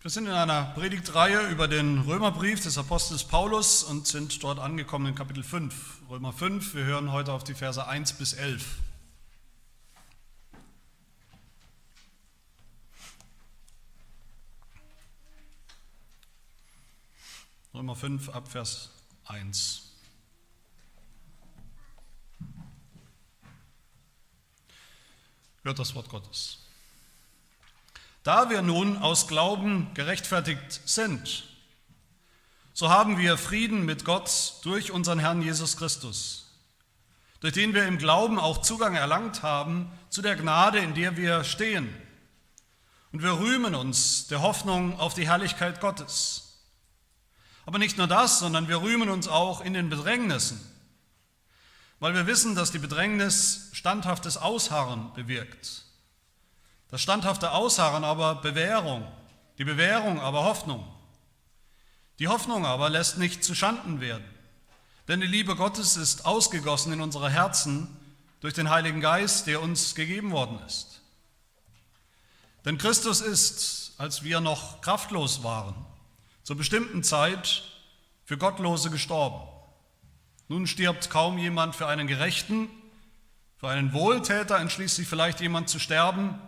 Wir sind in einer Predigtreihe über den Römerbrief des Apostels Paulus und sind dort angekommen in Kapitel 5, Römer 5. Wir hören heute auf die Verse 1 bis 11. Römer 5 ab Vers 1. Hört das Wort Gottes. Da wir nun aus Glauben gerechtfertigt sind, so haben wir Frieden mit Gott durch unseren Herrn Jesus Christus, durch den wir im Glauben auch Zugang erlangt haben zu der Gnade, in der wir stehen. Und wir rühmen uns der Hoffnung auf die Herrlichkeit Gottes. Aber nicht nur das, sondern wir rühmen uns auch in den Bedrängnissen, weil wir wissen, dass die Bedrängnis standhaftes Ausharren bewirkt. Das standhafte Ausharren aber Bewährung, die Bewährung aber Hoffnung. Die Hoffnung aber lässt nicht zu Schanden werden, denn die Liebe Gottes ist ausgegossen in unsere Herzen durch den Heiligen Geist, der uns gegeben worden ist. Denn Christus ist, als wir noch kraftlos waren, zur bestimmten Zeit für Gottlose gestorben. Nun stirbt kaum jemand für einen Gerechten, für einen Wohltäter entschließt sich vielleicht jemand zu sterben,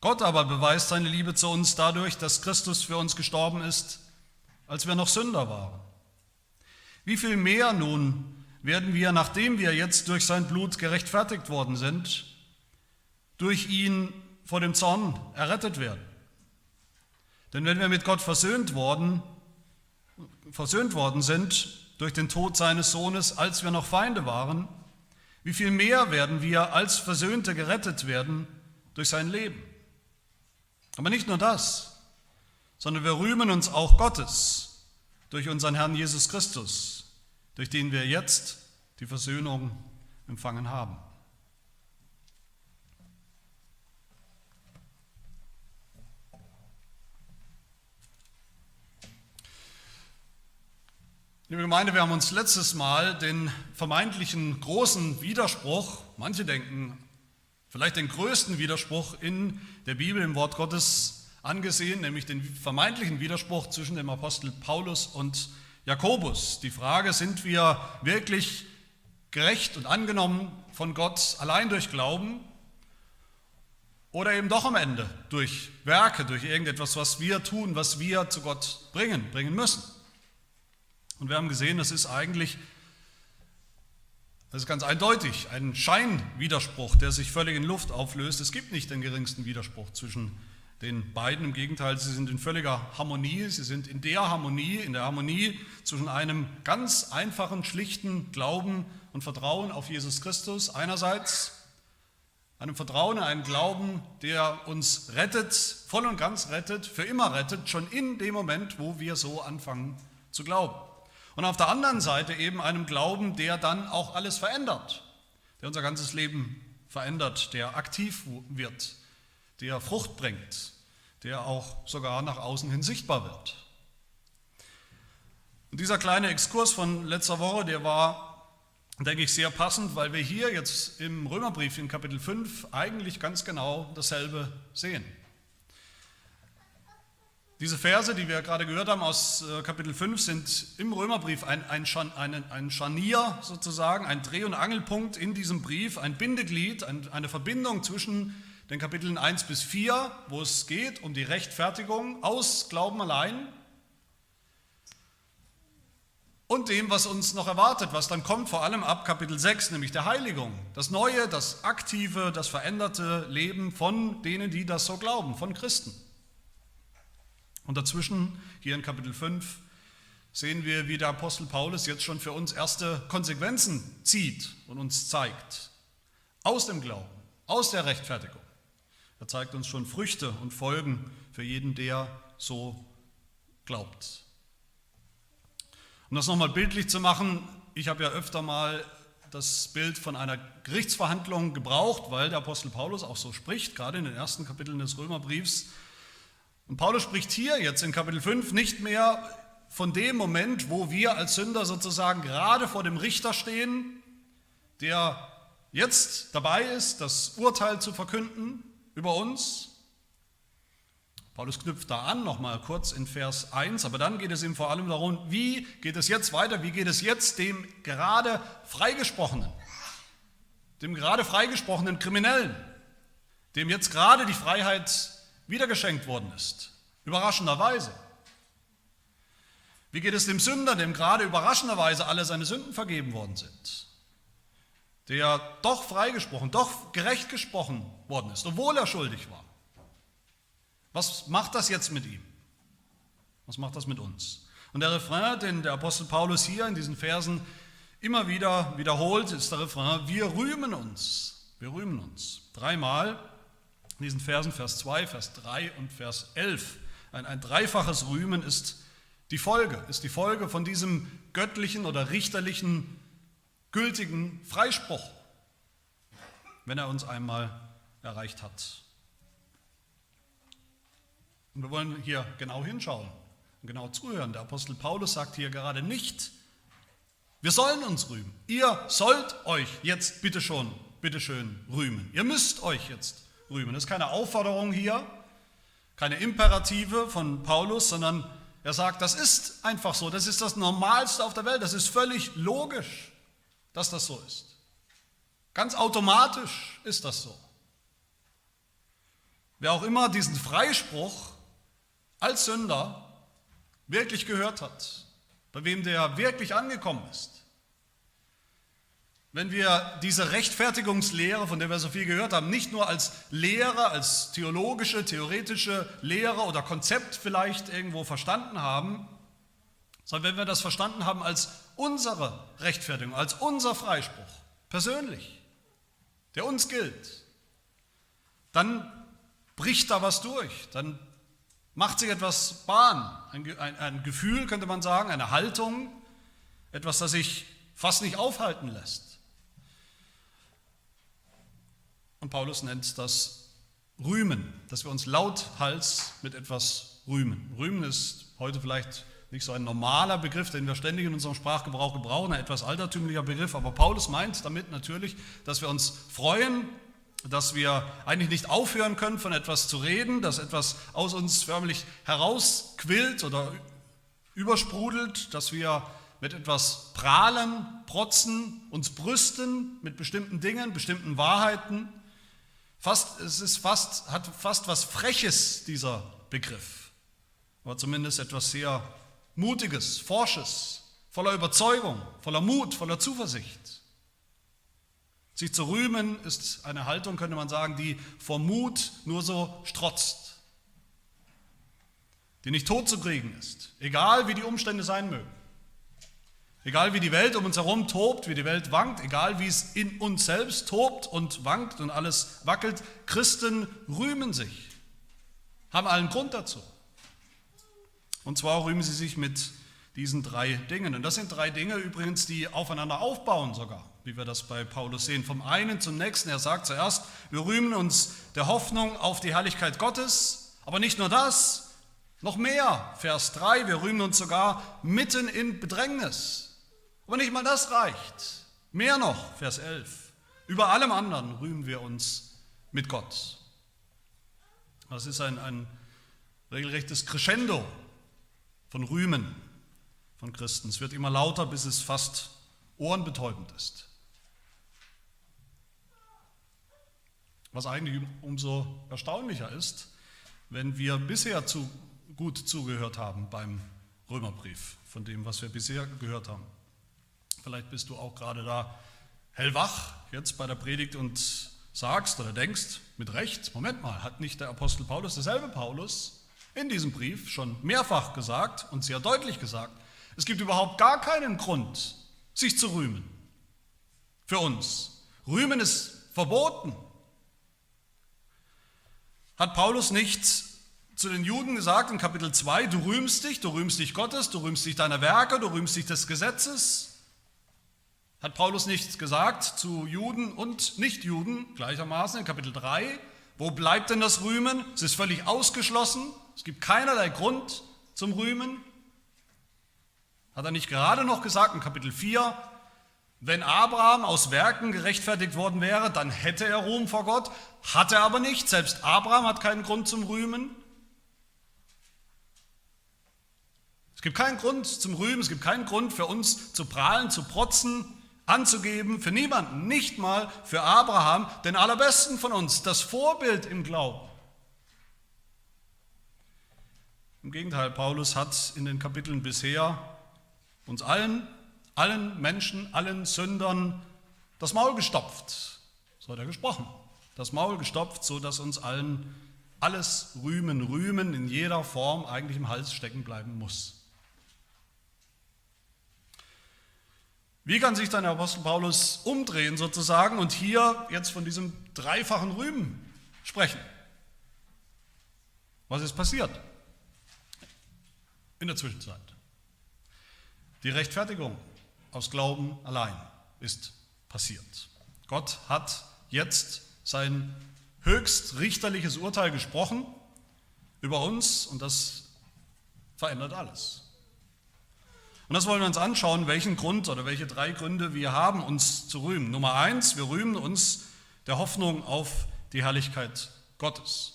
Gott aber beweist seine Liebe zu uns dadurch, dass Christus für uns gestorben ist, als wir noch Sünder waren. Wie viel mehr nun werden wir, nachdem wir jetzt durch sein Blut gerechtfertigt worden sind, durch ihn vor dem Zorn errettet werden? Denn wenn wir mit Gott versöhnt worden, versöhnt worden sind durch den Tod seines Sohnes, als wir noch Feinde waren, wie viel mehr werden wir als Versöhnte gerettet werden durch sein Leben? Aber nicht nur das, sondern wir rühmen uns auch Gottes durch unseren Herrn Jesus Christus, durch den wir jetzt die Versöhnung empfangen haben. Liebe Gemeinde, wir haben uns letztes Mal den vermeintlichen großen Widerspruch, manche denken vielleicht den größten Widerspruch in der Bibel, im Wort Gottes angesehen, nämlich den vermeintlichen Widerspruch zwischen dem Apostel Paulus und Jakobus. Die Frage, sind wir wirklich gerecht und angenommen von Gott allein durch Glauben oder eben doch am Ende durch Werke, durch irgendetwas, was wir tun, was wir zu Gott bringen, bringen müssen. Und wir haben gesehen, das ist eigentlich das ist ganz eindeutig ein Scheinwiderspruch, der sich völlig in Luft auflöst. Es gibt nicht den geringsten Widerspruch zwischen den beiden. Im Gegenteil, sie sind in völliger Harmonie. Sie sind in der Harmonie, in der Harmonie zwischen einem ganz einfachen, schlichten Glauben und Vertrauen auf Jesus Christus einerseits, einem Vertrauen, einen Glauben, der uns rettet, voll und ganz rettet, für immer rettet, schon in dem Moment, wo wir so anfangen zu glauben. Und auf der anderen Seite eben einem Glauben, der dann auch alles verändert, der unser ganzes Leben verändert, der aktiv wird, der Frucht bringt, der auch sogar nach außen hin sichtbar wird. Und dieser kleine Exkurs von letzter Woche, der war, denke ich, sehr passend, weil wir hier jetzt im Römerbrief in Kapitel 5 eigentlich ganz genau dasselbe sehen. Diese Verse, die wir gerade gehört haben aus äh, Kapitel 5, sind im Römerbrief ein, ein, ein, ein Scharnier sozusagen, ein Dreh- und Angelpunkt in diesem Brief, ein Bindeglied, eine Verbindung zwischen den Kapiteln 1 bis 4, wo es geht um die Rechtfertigung aus Glauben allein und dem, was uns noch erwartet, was dann kommt, vor allem ab Kapitel 6, nämlich der Heiligung. Das neue, das aktive, das veränderte Leben von denen, die das so glauben, von Christen. Und dazwischen, hier in Kapitel 5, sehen wir, wie der Apostel Paulus jetzt schon für uns erste Konsequenzen zieht und uns zeigt. Aus dem Glauben, aus der Rechtfertigung. Er zeigt uns schon Früchte und Folgen für jeden, der so glaubt. Um das nochmal bildlich zu machen, ich habe ja öfter mal das Bild von einer Gerichtsverhandlung gebraucht, weil der Apostel Paulus auch so spricht, gerade in den ersten Kapiteln des Römerbriefs. Und Paulus spricht hier jetzt in Kapitel 5 nicht mehr von dem Moment, wo wir als Sünder sozusagen gerade vor dem Richter stehen, der jetzt dabei ist, das Urteil zu verkünden über uns. Paulus knüpft da an, nochmal kurz in Vers 1, aber dann geht es ihm vor allem darum, wie geht es jetzt weiter, wie geht es jetzt dem gerade freigesprochenen, dem gerade freigesprochenen Kriminellen, dem jetzt gerade die Freiheit wiedergeschenkt worden ist, überraschenderweise. Wie geht es dem Sünder, dem gerade überraschenderweise alle seine Sünden vergeben worden sind, der doch freigesprochen, doch gerecht gesprochen worden ist, obwohl er schuldig war? Was macht das jetzt mit ihm? Was macht das mit uns? Und der Refrain, den der Apostel Paulus hier in diesen Versen immer wieder wiederholt, ist der Refrain, wir rühmen uns. Wir rühmen uns. Dreimal in diesen Versen, Vers 2, Vers 3 und Vers 11. Ein, ein dreifaches Rühmen ist die Folge, ist die Folge von diesem göttlichen oder richterlichen, gültigen Freispruch, wenn er uns einmal erreicht hat. Und wir wollen hier genau hinschauen und genau zuhören. Der Apostel Paulus sagt hier gerade nicht, wir sollen uns rühmen. Ihr sollt euch jetzt bitte schon, bitte schön rühmen. Ihr müsst euch jetzt rühmen. Das ist keine Aufforderung hier, keine Imperative von Paulus, sondern er sagt, das ist einfach so, das ist das Normalste auf der Welt, das ist völlig logisch, dass das so ist. Ganz automatisch ist das so. Wer auch immer diesen Freispruch als Sünder wirklich gehört hat, bei wem der wirklich angekommen ist, wenn wir diese Rechtfertigungslehre, von der wir so viel gehört haben, nicht nur als Lehre, als theologische, theoretische Lehre oder Konzept vielleicht irgendwo verstanden haben, sondern wenn wir das verstanden haben als unsere Rechtfertigung, als unser Freispruch, persönlich, der uns gilt, dann bricht da was durch, dann macht sich etwas Bahn, ein, ein, ein Gefühl könnte man sagen, eine Haltung, etwas, das sich fast nicht aufhalten lässt. Und Paulus nennt das Rühmen, dass wir uns lauthals mit etwas rühmen. Rühmen ist heute vielleicht nicht so ein normaler Begriff, den wir ständig in unserem Sprachgebrauch gebrauchen, ein etwas altertümlicher Begriff, aber Paulus meint damit natürlich, dass wir uns freuen, dass wir eigentlich nicht aufhören können, von etwas zu reden, dass etwas aus uns förmlich herausquillt oder übersprudelt, dass wir mit etwas prahlen, protzen, uns brüsten mit bestimmten Dingen, bestimmten Wahrheiten Fast, es ist fast, hat fast was Freches, dieser Begriff. Aber zumindest etwas sehr Mutiges, Forsches, voller Überzeugung, voller Mut, voller Zuversicht. Sich zu rühmen ist eine Haltung, könnte man sagen, die vor Mut nur so strotzt, die nicht tot zu kriegen ist, egal wie die Umstände sein mögen. Egal wie die Welt um uns herum tobt, wie die Welt wankt, egal wie es in uns selbst tobt und wankt und alles wackelt, Christen rühmen sich, haben allen Grund dazu. Und zwar rühmen sie sich mit diesen drei Dingen. Und das sind drei Dinge übrigens, die aufeinander aufbauen sogar, wie wir das bei Paulus sehen. Vom einen zum nächsten. Er sagt zuerst, wir rühmen uns der Hoffnung auf die Herrlichkeit Gottes, aber nicht nur das, noch mehr. Vers 3, wir rühmen uns sogar mitten in Bedrängnis. Aber nicht mal das reicht. Mehr noch, Vers 11. Über allem anderen rühmen wir uns mit Gott. Das ist ein, ein regelrechtes Crescendo von Rühmen von Christen. Es wird immer lauter, bis es fast ohrenbetäubend ist. Was eigentlich umso erstaunlicher ist, wenn wir bisher zu gut zugehört haben beim Römerbrief, von dem, was wir bisher gehört haben. Vielleicht bist du auch gerade da hellwach jetzt bei der Predigt und sagst oder denkst mit Recht, Moment mal, hat nicht der Apostel Paulus, derselbe Paulus, in diesem Brief schon mehrfach gesagt und sehr deutlich gesagt, es gibt überhaupt gar keinen Grund, sich zu rühmen. Für uns. Rühmen ist verboten. Hat Paulus nicht zu den Juden gesagt in Kapitel 2, du rühmst dich, du rühmst dich Gottes, du rühmst dich deiner Werke, du rühmst dich des Gesetzes? Hat Paulus nicht gesagt zu Juden und Nichtjuden gleichermaßen in Kapitel 3? Wo bleibt denn das Rühmen? Es ist völlig ausgeschlossen. Es gibt keinerlei Grund zum Rühmen. Hat er nicht gerade noch gesagt in Kapitel 4, wenn Abraham aus Werken gerechtfertigt worden wäre, dann hätte er Ruhm vor Gott, hat er aber nicht. Selbst Abraham hat keinen Grund zum Rühmen. gibt keinen Grund zum Rühmen, es gibt keinen Grund für uns zu prahlen, zu protzen, anzugeben, für niemanden, nicht mal für Abraham, den allerbesten von uns, das Vorbild im Glauben. Im Gegenteil, Paulus hat in den Kapiteln bisher uns allen, allen Menschen, allen Sündern das Maul gestopft. So hat er gesprochen. Das Maul gestopft, so dass uns allen alles Rühmen, Rühmen in jeder Form eigentlich im Hals stecken bleiben muss. Wie kann sich dann der Apostel Paulus umdrehen sozusagen und hier jetzt von diesem dreifachen Rühmen sprechen? Was ist passiert in der Zwischenzeit? Die Rechtfertigung aus Glauben allein ist passiert. Gott hat jetzt sein höchst richterliches Urteil gesprochen über uns und das verändert alles. Und das wollen wir uns anschauen, welchen Grund oder welche drei Gründe wir haben, uns zu rühmen. Nummer eins, wir rühmen uns der Hoffnung auf die Herrlichkeit Gottes.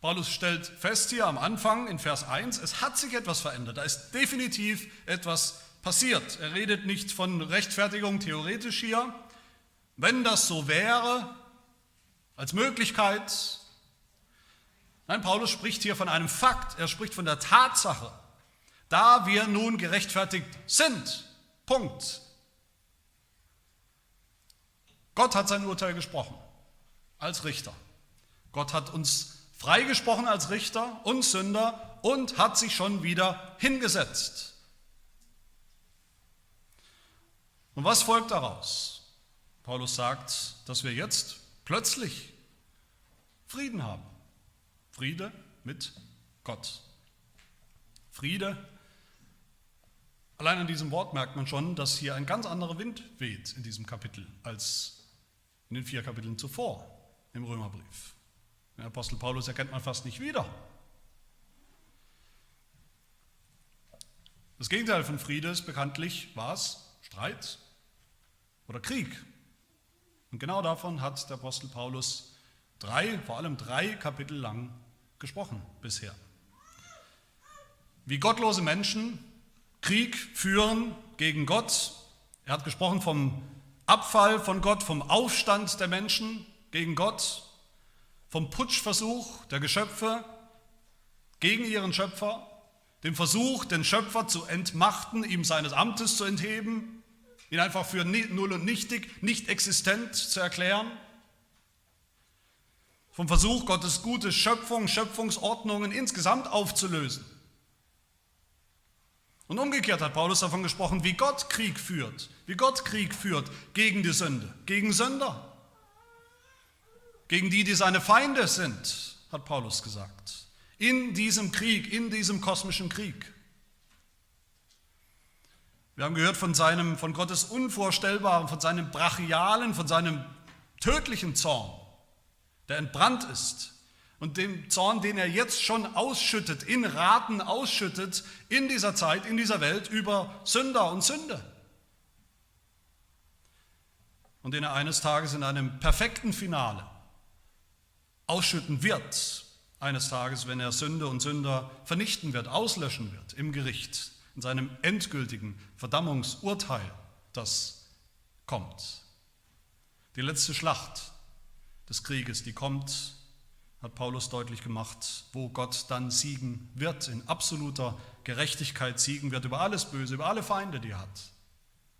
Paulus stellt fest hier am Anfang in Vers 1, es hat sich etwas verändert, da ist definitiv etwas passiert. Er redet nicht von Rechtfertigung theoretisch hier. Wenn das so wäre, als Möglichkeit. Nein, Paulus spricht hier von einem Fakt, er spricht von der Tatsache, da wir nun gerechtfertigt sind. Punkt. Gott hat sein Urteil gesprochen als Richter. Gott hat uns freigesprochen als Richter und Sünder und hat sich schon wieder hingesetzt. Und was folgt daraus? Paulus sagt, dass wir jetzt plötzlich Frieden haben. Friede mit Gott. Friede. Allein an diesem Wort merkt man schon, dass hier ein ganz anderer Wind weht in diesem Kapitel als in den vier Kapiteln zuvor im Römerbrief. Den Apostel Paulus erkennt man fast nicht wieder. Das Gegenteil von Friede ist bekanntlich was? Streit oder Krieg. Und genau davon hat der Apostel Paulus drei, vor allem drei Kapitel lang gesprochen bisher. Wie gottlose Menschen Krieg führen gegen Gott. Er hat gesprochen vom Abfall von Gott, vom Aufstand der Menschen gegen Gott, vom Putschversuch der Geschöpfe gegen ihren Schöpfer, dem Versuch, den Schöpfer zu entmachten, ihm seines Amtes zu entheben, ihn einfach für null und nichtig, nicht existent zu erklären. Vom Versuch, Gottes gute Schöpfung, Schöpfungsordnungen insgesamt aufzulösen. Und umgekehrt hat Paulus davon gesprochen, wie Gott Krieg führt, wie Gott Krieg führt gegen die Sünde, gegen Sünder, gegen die, die seine Feinde sind, hat Paulus gesagt. In diesem Krieg, in diesem kosmischen Krieg. Wir haben gehört von, seinem, von Gottes Unvorstellbaren, von seinem brachialen, von seinem tödlichen Zorn, der entbrannt ist. Und dem Zorn, den er jetzt schon ausschüttet, in Raten ausschüttet, in dieser Zeit, in dieser Welt über Sünder und Sünde. Und den er eines Tages in einem perfekten Finale ausschütten wird, eines Tages, wenn er Sünde und Sünder vernichten wird, auslöschen wird im Gericht in seinem endgültigen Verdammungsurteil, das kommt. Die letzte Schlacht des Krieges, die kommt, hat Paulus deutlich gemacht, wo Gott dann siegen wird, in absoluter Gerechtigkeit siegen wird über alles Böse, über alle Feinde, die er hat,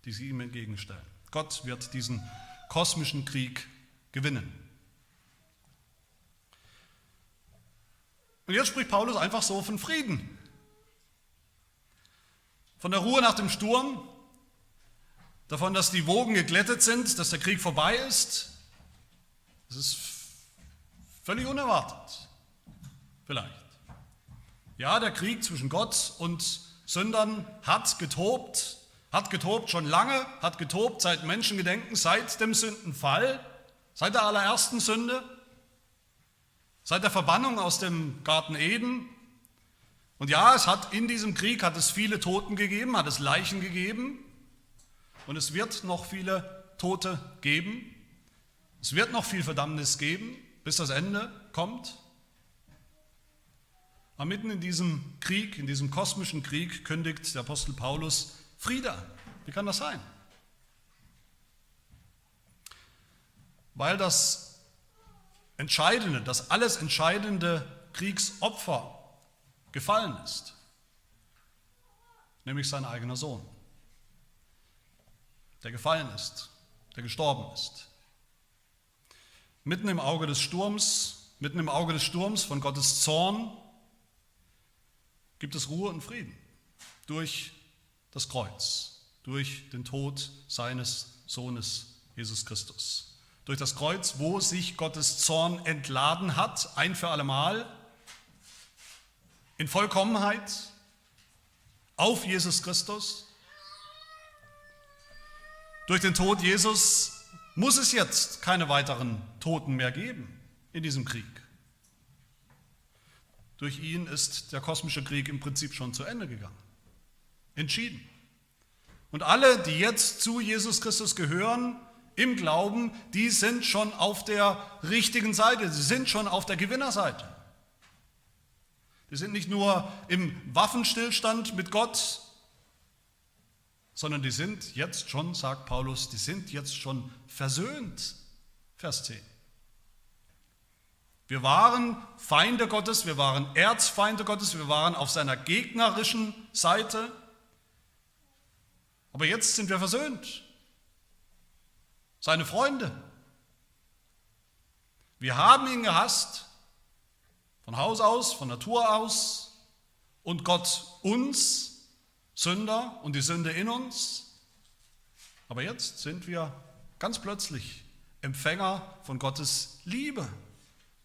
die sie ihm entgegenstellen. Gott wird diesen kosmischen Krieg gewinnen. Und jetzt spricht Paulus einfach so von Frieden. Von der Ruhe nach dem Sturm, davon, dass die Wogen geglättet sind, dass der Krieg vorbei ist. Das ist völlig unerwartet. Vielleicht. Ja, der Krieg zwischen Gott und Sündern hat getobt, hat getobt schon lange, hat getobt seit Menschengedenken, seit dem Sündenfall, seit der allerersten Sünde, seit der Verbannung aus dem Garten Eden, und ja, es hat in diesem Krieg hat es viele Toten gegeben, hat es Leichen gegeben und es wird noch viele Tote geben. Es wird noch viel Verdammnis geben, bis das Ende kommt. Aber mitten in diesem Krieg, in diesem kosmischen Krieg, kündigt der Apostel Paulus Friede an. Wie kann das sein? Weil das entscheidende, das alles entscheidende Kriegsopfer gefallen ist, nämlich sein eigener Sohn, der gefallen ist, der gestorben ist. Mitten im Auge des Sturms, mitten im Auge des Sturms von Gottes Zorn gibt es Ruhe und Frieden durch das Kreuz, durch den Tod seines Sohnes Jesus Christus. Durch das Kreuz, wo sich Gottes Zorn entladen hat, ein für allemal, in Vollkommenheit, auf Jesus Christus. Durch den Tod Jesus muss es jetzt keine weiteren Toten mehr geben in diesem Krieg. Durch ihn ist der kosmische Krieg im Prinzip schon zu Ende gegangen. Entschieden. Und alle, die jetzt zu Jesus Christus gehören, im Glauben, die sind schon auf der richtigen Seite, sie sind schon auf der Gewinnerseite. Die sind nicht nur im Waffenstillstand mit Gott, sondern die sind jetzt schon, sagt Paulus, die sind jetzt schon versöhnt. Vers 10. Wir waren Feinde Gottes, wir waren Erzfeinde Gottes, wir waren auf seiner gegnerischen Seite. Aber jetzt sind wir versöhnt. Seine Freunde. Wir haben ihn gehasst, von Haus aus, von Natur aus, und Gott uns, Sünder und die Sünde in uns. Aber jetzt sind wir ganz plötzlich Empfänger von Gottes Liebe.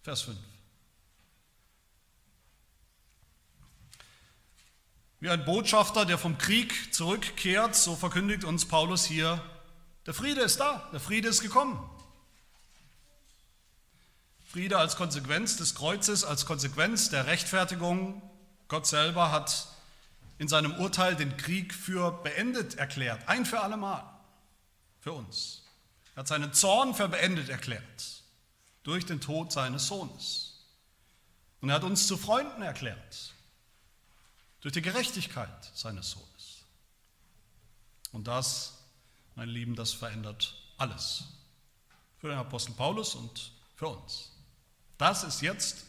Vers 5. Wie ein Botschafter, der vom Krieg zurückkehrt, so verkündigt uns Paulus hier, der Friede ist da, der Friede ist gekommen. Friede als Konsequenz des Kreuzes, als Konsequenz der Rechtfertigung. Gott selber hat in seinem Urteil den Krieg für beendet erklärt, ein für allemal, für uns. Er hat seinen Zorn für beendet erklärt durch den Tod seines Sohnes. Und er hat uns zu Freunden erklärt, durch die Gerechtigkeit seines Sohnes. Und das, meine Lieben, das verändert alles. Für den Apostel Paulus und für uns. Das ist jetzt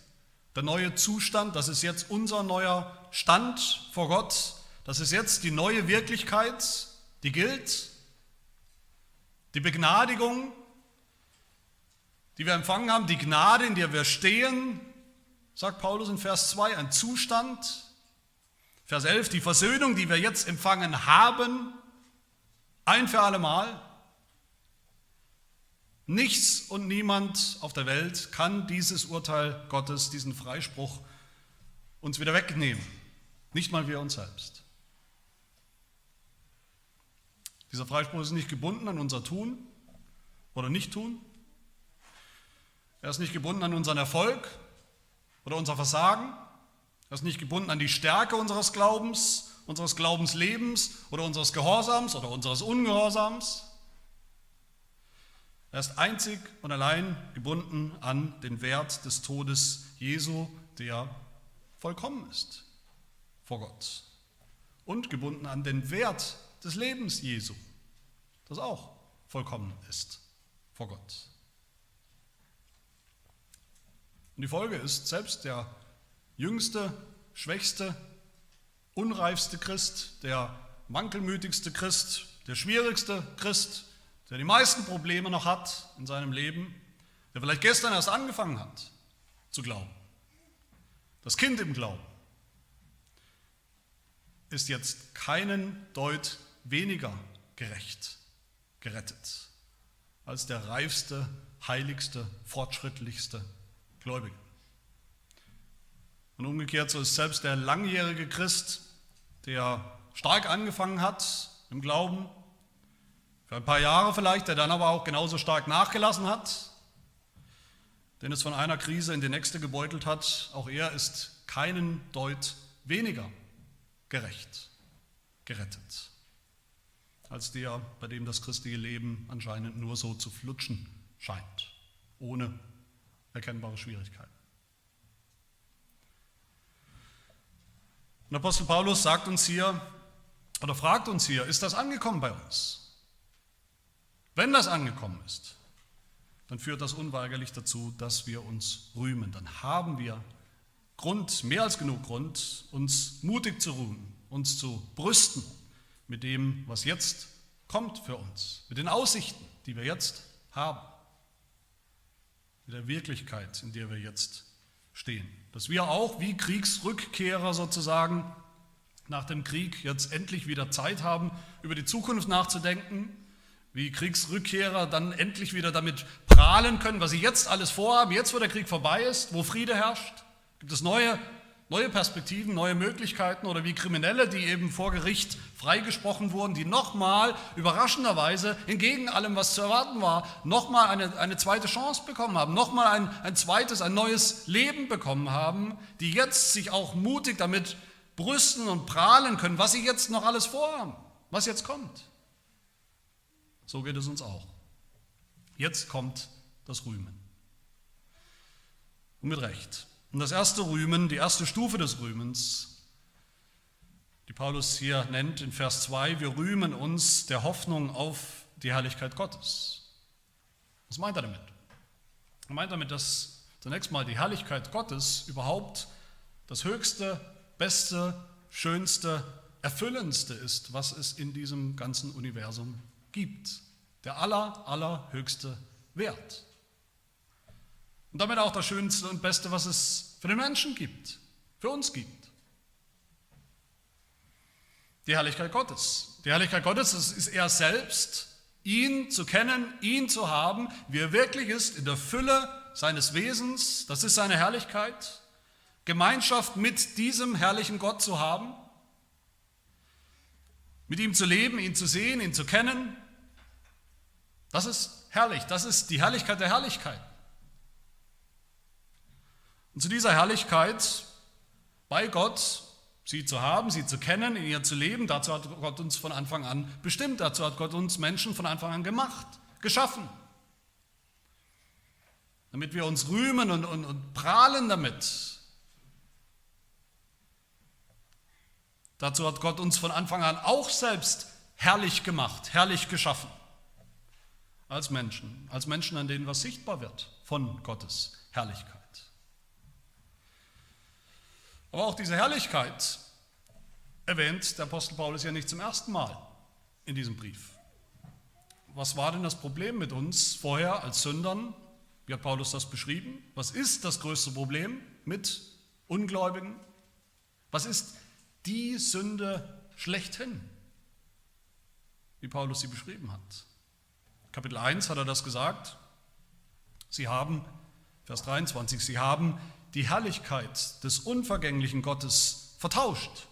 der neue Zustand, das ist jetzt unser neuer Stand vor Gott, das ist jetzt die neue Wirklichkeit, die gilt. Die Begnadigung die wir empfangen haben, die Gnade, in der wir stehen, sagt Paulus in Vers 2, ein Zustand. Vers 11, die Versöhnung, die wir jetzt empfangen haben, ein für alle Mal. Nichts und niemand auf der Welt kann dieses Urteil Gottes, diesen Freispruch uns wieder wegnehmen. Nicht mal wir uns selbst. Dieser Freispruch ist nicht gebunden an unser Tun oder Nicht-Tun. Er ist nicht gebunden an unseren Erfolg oder unser Versagen. Er ist nicht gebunden an die Stärke unseres Glaubens, unseres Glaubenslebens oder unseres Gehorsams oder unseres Ungehorsams. Er ist einzig und allein gebunden an den Wert des Todes Jesu, der vollkommen ist vor Gott. Und gebunden an den Wert des Lebens Jesu, das auch vollkommen ist vor Gott. Und die Folge ist, selbst der jüngste, schwächste, unreifste Christ, der wankelmütigste Christ, der schwierigste Christ, der die meisten Probleme noch hat in seinem Leben, der vielleicht gestern erst angefangen hat zu glauben, das Kind im Glauben, ist jetzt keinen Deut weniger gerecht, gerettet, als der reifste, heiligste, fortschrittlichste Gläubigen. Und umgekehrt, so ist selbst der langjährige Christ, der stark angefangen hat im Glauben, für ein paar Jahre vielleicht, der dann aber auch genauso stark nachgelassen hat, den es von einer Krise in die nächste gebeutelt hat, auch er ist keinen Deut weniger gerecht, gerettet, als der, bei dem das christliche Leben anscheinend nur so zu flutschen scheint, ohne erkennbare Schwierigkeiten. Und Apostel Paulus sagt uns hier, oder fragt uns hier, ist das angekommen bei uns? Wenn das angekommen ist, dann führt das unweigerlich dazu, dass wir uns rühmen. Dann haben wir Grund, mehr als genug Grund, uns mutig zu ruhen, uns zu brüsten mit dem, was jetzt kommt für uns, mit den Aussichten, die wir jetzt haben, mit der Wirklichkeit, in der wir jetzt stehen. Dass wir auch wie Kriegsrückkehrer sozusagen nach dem Krieg jetzt endlich wieder Zeit haben, über die Zukunft nachzudenken, wie Kriegsrückkehrer dann endlich wieder damit prahlen können, was sie jetzt alles vorhaben, jetzt wo der Krieg vorbei ist, wo Friede herrscht, gibt es neue, neue Perspektiven, neue Möglichkeiten oder wie Kriminelle, die eben vor Gericht freigesprochen wurden, die nochmal überraschenderweise, entgegen allem, was zu erwarten war, nochmal eine, eine zweite Chance bekommen haben, nochmal ein, ein zweites, ein neues Leben bekommen haben, die jetzt sich auch mutig damit brüsten und prahlen können, was sie jetzt noch alles vorhaben, was jetzt kommt. So geht es uns auch. Jetzt kommt das Rühmen. Und mit Recht. Und das erste Rühmen, die erste Stufe des Rühmens, die Paulus hier nennt in Vers 2, wir rühmen uns der Hoffnung auf die Herrlichkeit Gottes. Was meint er damit? Er meint damit, dass zunächst mal die Herrlichkeit Gottes überhaupt das höchste Beste, Schönste, Erfüllendste ist, was es in diesem ganzen Universum gibt. Der aller, allerhöchste Wert. Und damit auch das Schönste und Beste, was es für den Menschen gibt, für uns gibt. Die Herrlichkeit Gottes. Die Herrlichkeit Gottes das ist er selbst, ihn zu kennen, ihn zu haben, wie er wirklich ist, in der Fülle seines Wesens. Das ist seine Herrlichkeit. Gemeinschaft mit diesem herrlichen Gott zu haben, mit ihm zu leben, ihn zu sehen, ihn zu kennen, das ist herrlich, das ist die Herrlichkeit der Herrlichkeit. Und zu dieser Herrlichkeit bei Gott, sie zu haben, sie zu kennen, in ihr zu leben, dazu hat Gott uns von Anfang an bestimmt, dazu hat Gott uns Menschen von Anfang an gemacht, geschaffen. Damit wir uns rühmen und, und, und prahlen damit, Dazu hat Gott uns von Anfang an auch selbst herrlich gemacht, herrlich geschaffen. Als Menschen, als Menschen, an denen was sichtbar wird von Gottes Herrlichkeit. Aber auch diese Herrlichkeit erwähnt der Apostel Paulus ja nicht zum ersten Mal in diesem Brief. Was war denn das Problem mit uns vorher als Sündern? Wie hat Paulus das beschrieben? Was ist das größte Problem mit Ungläubigen? Was ist die Sünde schlechthin, wie Paulus sie beschrieben hat. Kapitel 1 hat er das gesagt. Sie haben, Vers 23, sie haben die Herrlichkeit des unvergänglichen Gottes vertauscht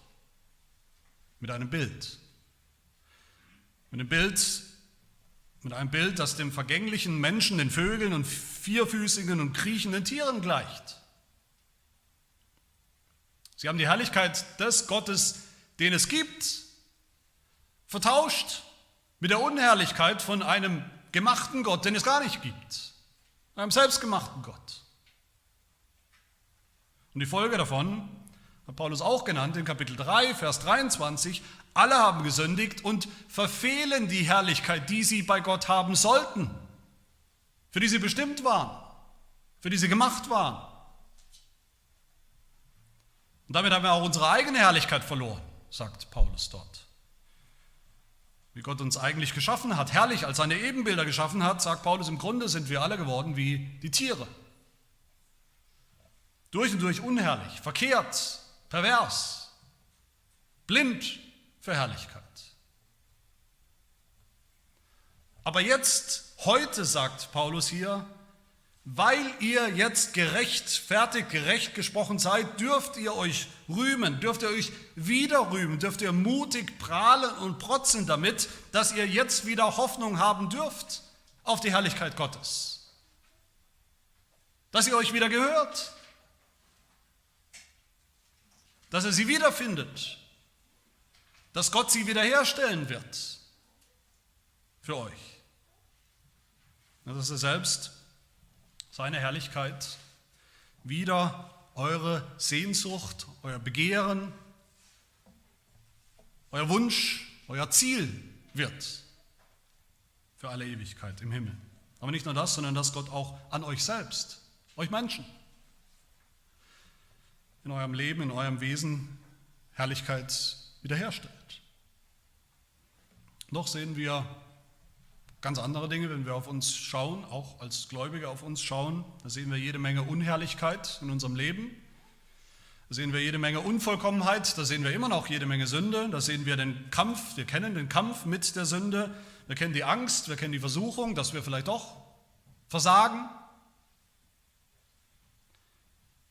mit einem Bild. Mit einem Bild, mit einem Bild, das dem vergänglichen Menschen, den Vögeln und vierfüßigen und kriechenden Tieren gleicht. Sie haben die Herrlichkeit des Gottes, den es gibt, vertauscht mit der Unherrlichkeit von einem gemachten Gott, den es gar nicht gibt, einem selbstgemachten Gott. Und die Folge davon hat Paulus auch genannt in Kapitel 3, Vers 23, alle haben gesündigt und verfehlen die Herrlichkeit, die sie bei Gott haben sollten, für die sie bestimmt waren, für die sie gemacht waren. Und damit haben wir auch unsere eigene Herrlichkeit verloren, sagt Paulus dort. Wie Gott uns eigentlich geschaffen hat, herrlich als seine Ebenbilder geschaffen hat, sagt Paulus, im Grunde sind wir alle geworden wie die Tiere. Durch und durch unherrlich, verkehrt, pervers, blind für Herrlichkeit. Aber jetzt, heute, sagt Paulus hier, weil ihr jetzt gerechtfertigt, gerecht gesprochen seid, dürft ihr euch rühmen, dürft ihr euch wieder rühmen, dürft ihr mutig prahlen und protzen damit, dass ihr jetzt wieder Hoffnung haben dürft auf die Herrlichkeit Gottes. Dass ihr euch wieder gehört, dass er sie wiederfindet, dass Gott sie wiederherstellen wird für euch. Dass er selbst seine Herrlichkeit, wieder eure Sehnsucht, euer Begehren, euer Wunsch, euer Ziel wird für alle Ewigkeit im Himmel. Aber nicht nur das, sondern dass Gott auch an euch selbst, euch Menschen, in eurem Leben, in eurem Wesen Herrlichkeit wiederherstellt. Noch sehen wir ganz andere Dinge, wenn wir auf uns schauen, auch als Gläubige auf uns schauen. Da sehen wir jede Menge Unherrlichkeit in unserem Leben. Da sehen wir jede Menge Unvollkommenheit, da sehen wir immer noch jede Menge Sünde, da sehen wir den Kampf, wir kennen den Kampf mit der Sünde, wir kennen die Angst, wir kennen die Versuchung, dass wir vielleicht doch versagen.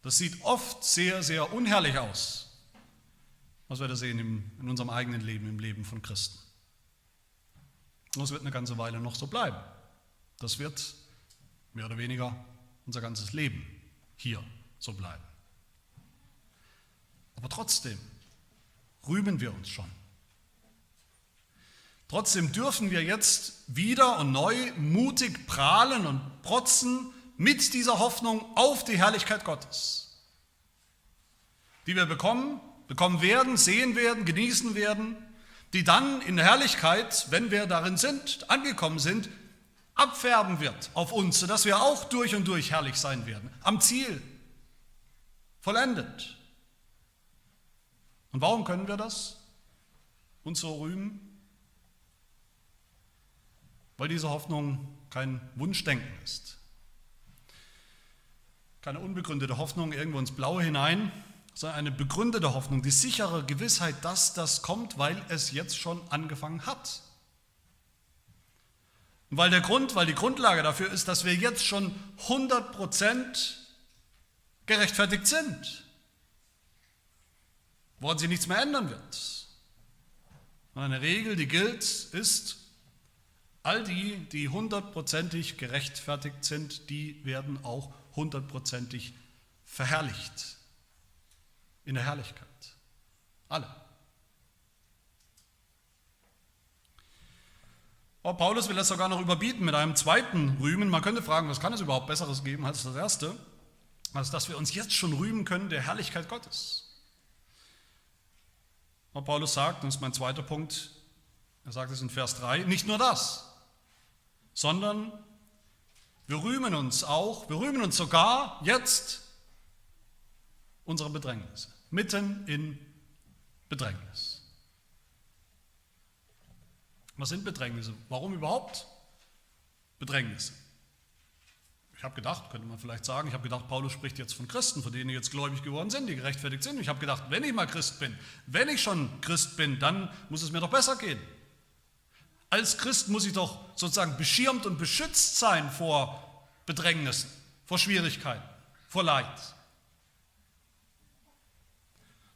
Das sieht oft sehr, sehr unherrlich aus, was wir da sehen in unserem eigenen Leben, im Leben von Christen. Und das wird eine ganze Weile noch so bleiben. Das wird mehr oder weniger unser ganzes Leben hier so bleiben. Aber trotzdem rühmen wir uns schon. Trotzdem dürfen wir jetzt wieder und neu mutig prahlen und protzen mit dieser Hoffnung auf die Herrlichkeit Gottes, die wir bekommen, bekommen werden, sehen werden, genießen werden die dann in Herrlichkeit, wenn wir darin sind, angekommen sind, abfärben wird auf uns, sodass wir auch durch und durch herrlich sein werden, am Ziel, vollendet. Und warum können wir das uns so rühmen? Weil diese Hoffnung kein Wunschdenken ist. Keine unbegründete Hoffnung irgendwo ins Blaue hinein, sondern eine begründete Hoffnung, die sichere Gewissheit, dass das kommt, weil es jetzt schon angefangen hat. Und weil der Grund, weil die Grundlage dafür ist, dass wir jetzt schon 100% gerechtfertigt sind, woran sich nichts mehr ändern wird. Und eine Regel, die gilt, ist, all die, die hundertprozentig gerechtfertigt sind, die werden auch hundertprozentig verherrlicht in der Herrlichkeit. Alle. Oh, Paulus will das sogar noch überbieten mit einem zweiten Rühmen. Man könnte fragen, was kann es überhaupt Besseres geben als das erste? Als dass wir uns jetzt schon rühmen können der Herrlichkeit Gottes. Und Paulus sagt, und das ist mein zweiter Punkt, er sagt es in Vers 3, nicht nur das, sondern wir rühmen uns auch, wir rühmen uns sogar jetzt unserer Bedrängnisse mitten in Bedrängnis. Was sind Bedrängnisse? Warum überhaupt Bedrängnisse? Ich habe gedacht, könnte man vielleicht sagen, ich habe gedacht, Paulus spricht jetzt von Christen, von denen jetzt gläubig geworden sind, die gerechtfertigt sind. Ich habe gedacht, wenn ich mal Christ bin, wenn ich schon Christ bin, dann muss es mir doch besser gehen. Als Christ muss ich doch sozusagen beschirmt und beschützt sein vor Bedrängnissen, vor Schwierigkeiten, vor Leid.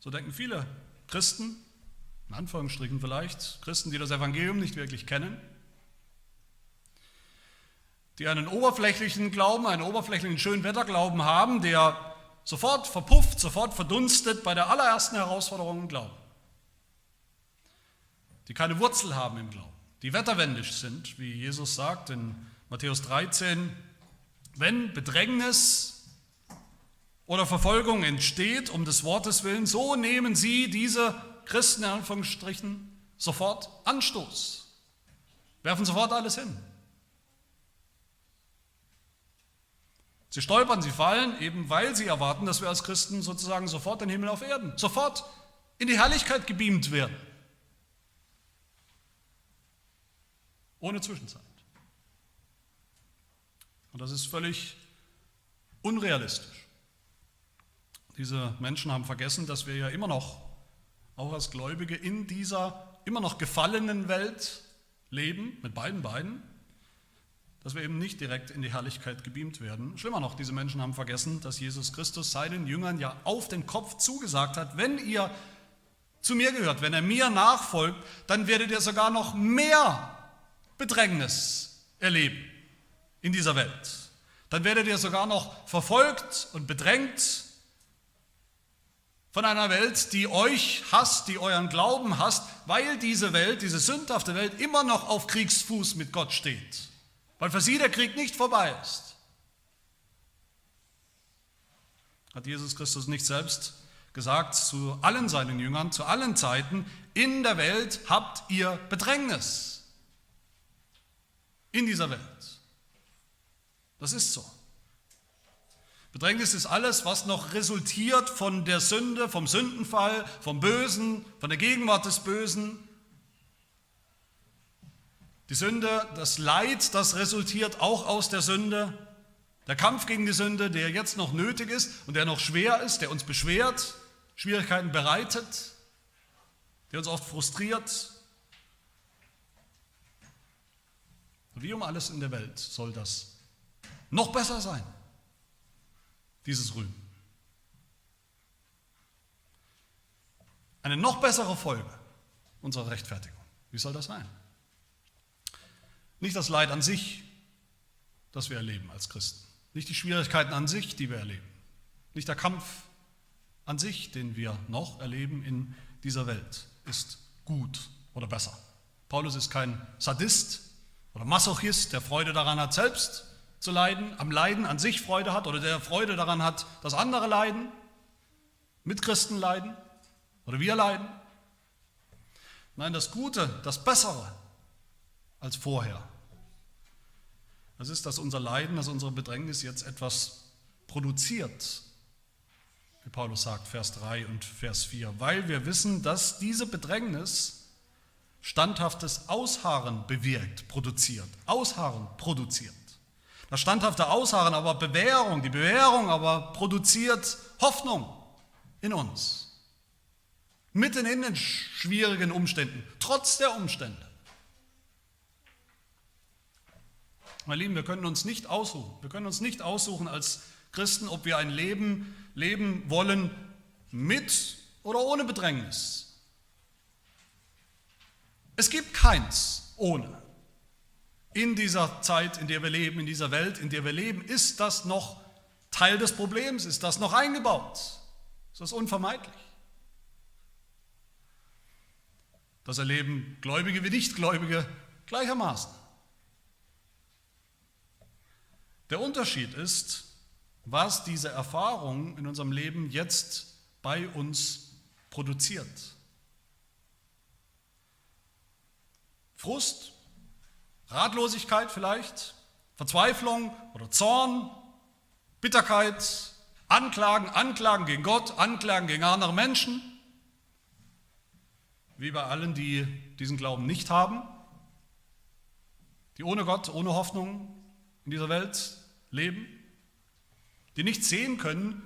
So denken viele Christen, in Anführungsstrichen vielleicht, Christen, die das Evangelium nicht wirklich kennen, die einen oberflächlichen Glauben, einen oberflächlichen Schönwetterglauben haben, der sofort verpufft, sofort verdunstet bei der allerersten Herausforderung im Glauben. Die keine Wurzel haben im Glauben, die wetterwendisch sind, wie Jesus sagt in Matthäus 13, wenn Bedrängnis oder Verfolgung entsteht um des Wortes willen, so nehmen sie diese Christen in Anführungsstrichen sofort Anstoß, werfen sofort alles hin. Sie stolpern, sie fallen, eben weil sie erwarten, dass wir als Christen sozusagen sofort den Himmel auf Erden, sofort in die Herrlichkeit gebeamt werden. Ohne Zwischenzeit. Und das ist völlig unrealistisch. Diese Menschen haben vergessen, dass wir ja immer noch, auch als Gläubige, in dieser immer noch gefallenen Welt leben, mit beiden Beinen, dass wir eben nicht direkt in die Herrlichkeit gebeamt werden. Schlimmer noch, diese Menschen haben vergessen, dass Jesus Christus seinen Jüngern ja auf den Kopf zugesagt hat, wenn ihr zu mir gehört, wenn er mir nachfolgt, dann werdet ihr sogar noch mehr Bedrängnis erleben in dieser Welt. Dann werdet ihr sogar noch verfolgt und bedrängt von einer Welt, die euch hasst, die euren Glauben hasst, weil diese Welt, diese sündhafte Welt immer noch auf Kriegsfuß mit Gott steht. Weil für sie der Krieg nicht vorbei ist. Hat Jesus Christus nicht selbst gesagt zu allen seinen Jüngern, zu allen Zeiten, in der Welt habt ihr Bedrängnis. In dieser Welt. Das ist so. Bedrängnis ist alles, was noch resultiert von der Sünde, vom Sündenfall, vom Bösen, von der Gegenwart des Bösen. Die Sünde, das Leid, das resultiert auch aus der Sünde. Der Kampf gegen die Sünde, der jetzt noch nötig ist und der noch schwer ist, der uns beschwert, Schwierigkeiten bereitet, der uns oft frustriert. Wie um alles in der Welt soll das noch besser sein, dieses Rühmen. Eine noch bessere Folge unserer Rechtfertigung. Wie soll das sein? Nicht das Leid an sich, das wir erleben als Christen. Nicht die Schwierigkeiten an sich, die wir erleben. Nicht der Kampf an sich, den wir noch erleben in dieser Welt, ist gut oder besser. Paulus ist kein Sadist oder Masochist, der Freude daran hat, selbst zu leiden, am Leiden an sich Freude hat oder der Freude daran hat, dass andere leiden, Mitchristen leiden oder wir leiden. Nein, das Gute, das Bessere als vorher. Das ist, dass unser Leiden, dass unsere Bedrängnis jetzt etwas produziert, wie Paulus sagt, Vers 3 und Vers 4, weil wir wissen, dass diese Bedrängnis standhaftes Ausharren bewirkt, produziert. Ausharren produziert. Das standhafte Ausharren aber Bewährung, die Bewährung aber produziert Hoffnung in uns. Mitten in den schwierigen Umständen, trotz der Umstände. Meine Lieben, wir können uns nicht aussuchen. Wir können uns nicht aussuchen als Christen, ob wir ein Leben leben wollen mit oder ohne Bedrängnis. Es gibt keins ohne. In dieser Zeit, in der wir leben, in dieser Welt, in der wir leben, ist das noch Teil des Problems, ist das noch eingebaut. Ist das unvermeidlich? Das erleben Gläubige wie Nichtgläubige gleichermaßen. Der Unterschied ist, was diese Erfahrung in unserem Leben jetzt bei uns produziert. Frust, Ratlosigkeit vielleicht, Verzweiflung oder Zorn, Bitterkeit, Anklagen, Anklagen gegen Gott, Anklagen gegen andere Menschen, wie bei allen, die diesen Glauben nicht haben, die ohne Gott, ohne Hoffnung in dieser Welt leben, die nicht sehen können,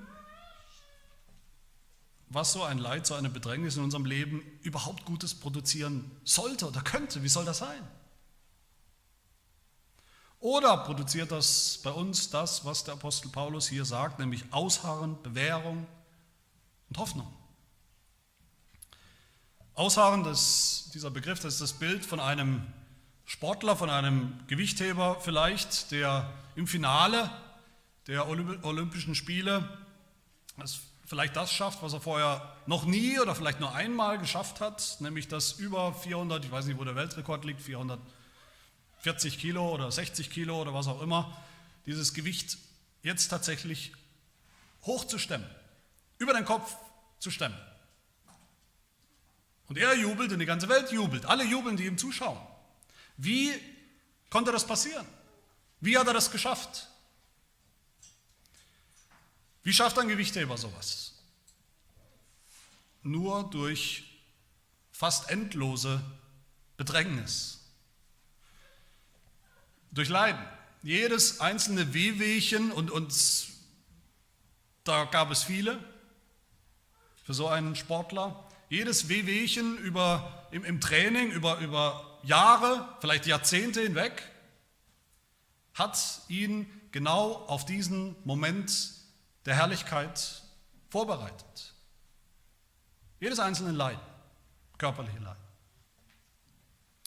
was so ein Leid, so eine Bedrängnis in unserem Leben überhaupt Gutes produzieren sollte oder könnte. Wie soll das sein? Oder produziert das bei uns das, was der Apostel Paulus hier sagt, nämlich Ausharren, Bewährung und Hoffnung? Ausharren, das, dieser Begriff, das ist das Bild von einem Sportler, von einem Gewichtheber vielleicht, der im Finale der Olympischen Spiele das vielleicht das schafft, was er vorher noch nie oder vielleicht nur einmal geschafft hat, nämlich das über 400, ich weiß nicht, wo der Weltrekord liegt, 440 Kilo oder 60 Kilo oder was auch immer, dieses Gewicht jetzt tatsächlich hochzustemmen, über den Kopf zu stemmen. Und er jubelt und die ganze Welt jubelt, alle jubeln, die ihm zuschauen. Wie konnte das passieren? Wie hat er das geschafft? Wie schafft ein Gewichtheber sowas? Nur durch fast endlose Bedrängnis. Durch Leiden. Jedes einzelne Wehwehchen und uns, da gab es viele für so einen Sportler. Jedes Wehwehchen über, im, im Training über, über Jahre, vielleicht Jahrzehnte hinweg, hat ihn genau auf diesen Moment der Herrlichkeit vorbereitet. Jedes einzelne Leiden, körperliche Leiden.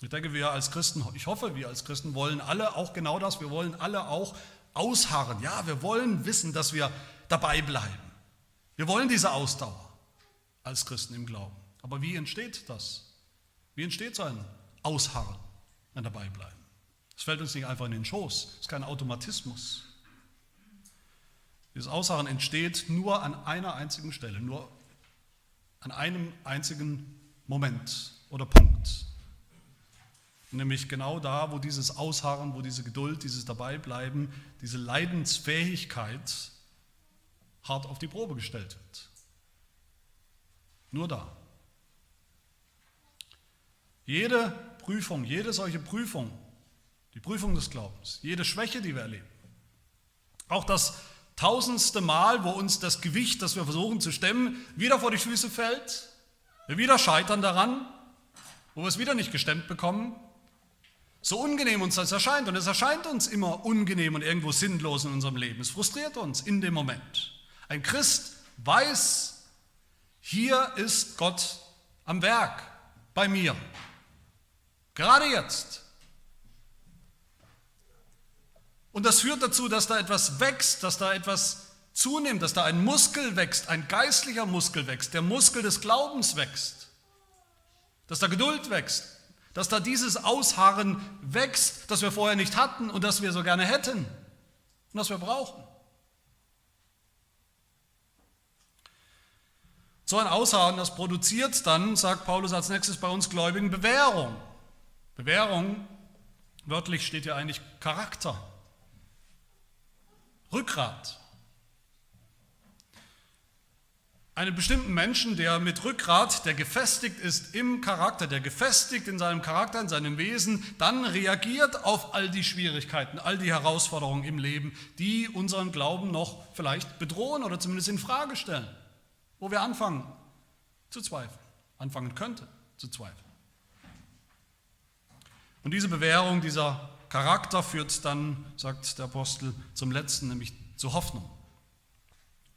Ich denke, wir als Christen, ich hoffe, wir als Christen wollen alle auch genau das, wir wollen alle auch ausharren. Ja, wir wollen wissen, dass wir dabei bleiben. Wir wollen diese Ausdauer als Christen im Glauben. Aber wie entsteht das? Wie entsteht so ein Ausharren, ein Dabeibleiben? Es fällt uns nicht einfach in den Schoß, es ist kein Automatismus. Dieses Ausharren entsteht nur an einer einzigen Stelle, nur an einem einzigen Moment oder Punkt. Nämlich genau da, wo dieses Ausharren, wo diese Geduld, dieses Dabeibleiben, diese Leidensfähigkeit hart auf die Probe gestellt wird. Nur da. Jede Prüfung, jede solche Prüfung, die Prüfung des Glaubens, jede Schwäche, die wir erleben, auch das tausendste Mal, wo uns das Gewicht, das wir versuchen zu stemmen, wieder vor die Füße fällt, wir wieder scheitern daran, wo wir es wieder nicht gestemmt bekommen, so unangenehm uns das erscheint, und es erscheint uns immer unangenehm und irgendwo sinnlos in unserem Leben, es frustriert uns in dem Moment. Ein Christ weiß, hier ist Gott am Werk bei mir, gerade jetzt. Und das führt dazu, dass da etwas wächst, dass da etwas zunimmt, dass da ein Muskel wächst, ein geistlicher Muskel wächst, der Muskel des Glaubens wächst, dass da Geduld wächst, dass da dieses Ausharren wächst, das wir vorher nicht hatten und das wir so gerne hätten und das wir brauchen. So ein Ausharren, das produziert dann, sagt Paulus als nächstes bei uns Gläubigen, Bewährung. Bewährung, wörtlich steht ja eigentlich Charakter, Rückgrat einen bestimmten Menschen, der mit Rückgrat, der gefestigt ist im Charakter, der gefestigt in seinem Charakter, in seinem Wesen, dann reagiert auf all die Schwierigkeiten, all die Herausforderungen im Leben, die unseren Glauben noch vielleicht bedrohen oder zumindest in Frage stellen, wo wir anfangen zu zweifeln, anfangen könnte zu zweifeln. Und diese Bewährung, dieser Charakter führt dann, sagt der Apostel, zum letzten, nämlich zur Hoffnung.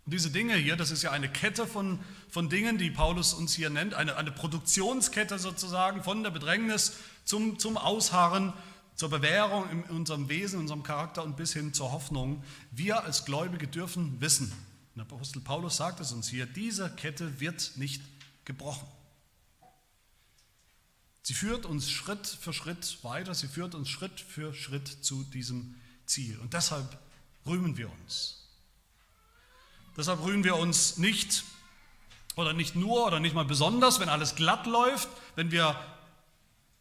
Und diese Dinge hier, das ist ja eine Kette von, von Dingen, die Paulus uns hier nennt, eine, eine Produktionskette sozusagen von der Bedrängnis zum, zum Ausharren, zur Bewährung in unserem Wesen, in unserem Charakter und bis hin zur Hoffnung. Wir als Gläubige dürfen wissen, der Apostel Paulus sagt es uns hier, diese Kette wird nicht gebrochen. Sie führt uns Schritt für Schritt weiter, sie führt uns Schritt für Schritt zu diesem Ziel. Und deshalb rühmen wir uns. Deshalb rühmen wir uns nicht oder nicht nur oder nicht mal besonders, wenn alles glatt läuft, wenn wir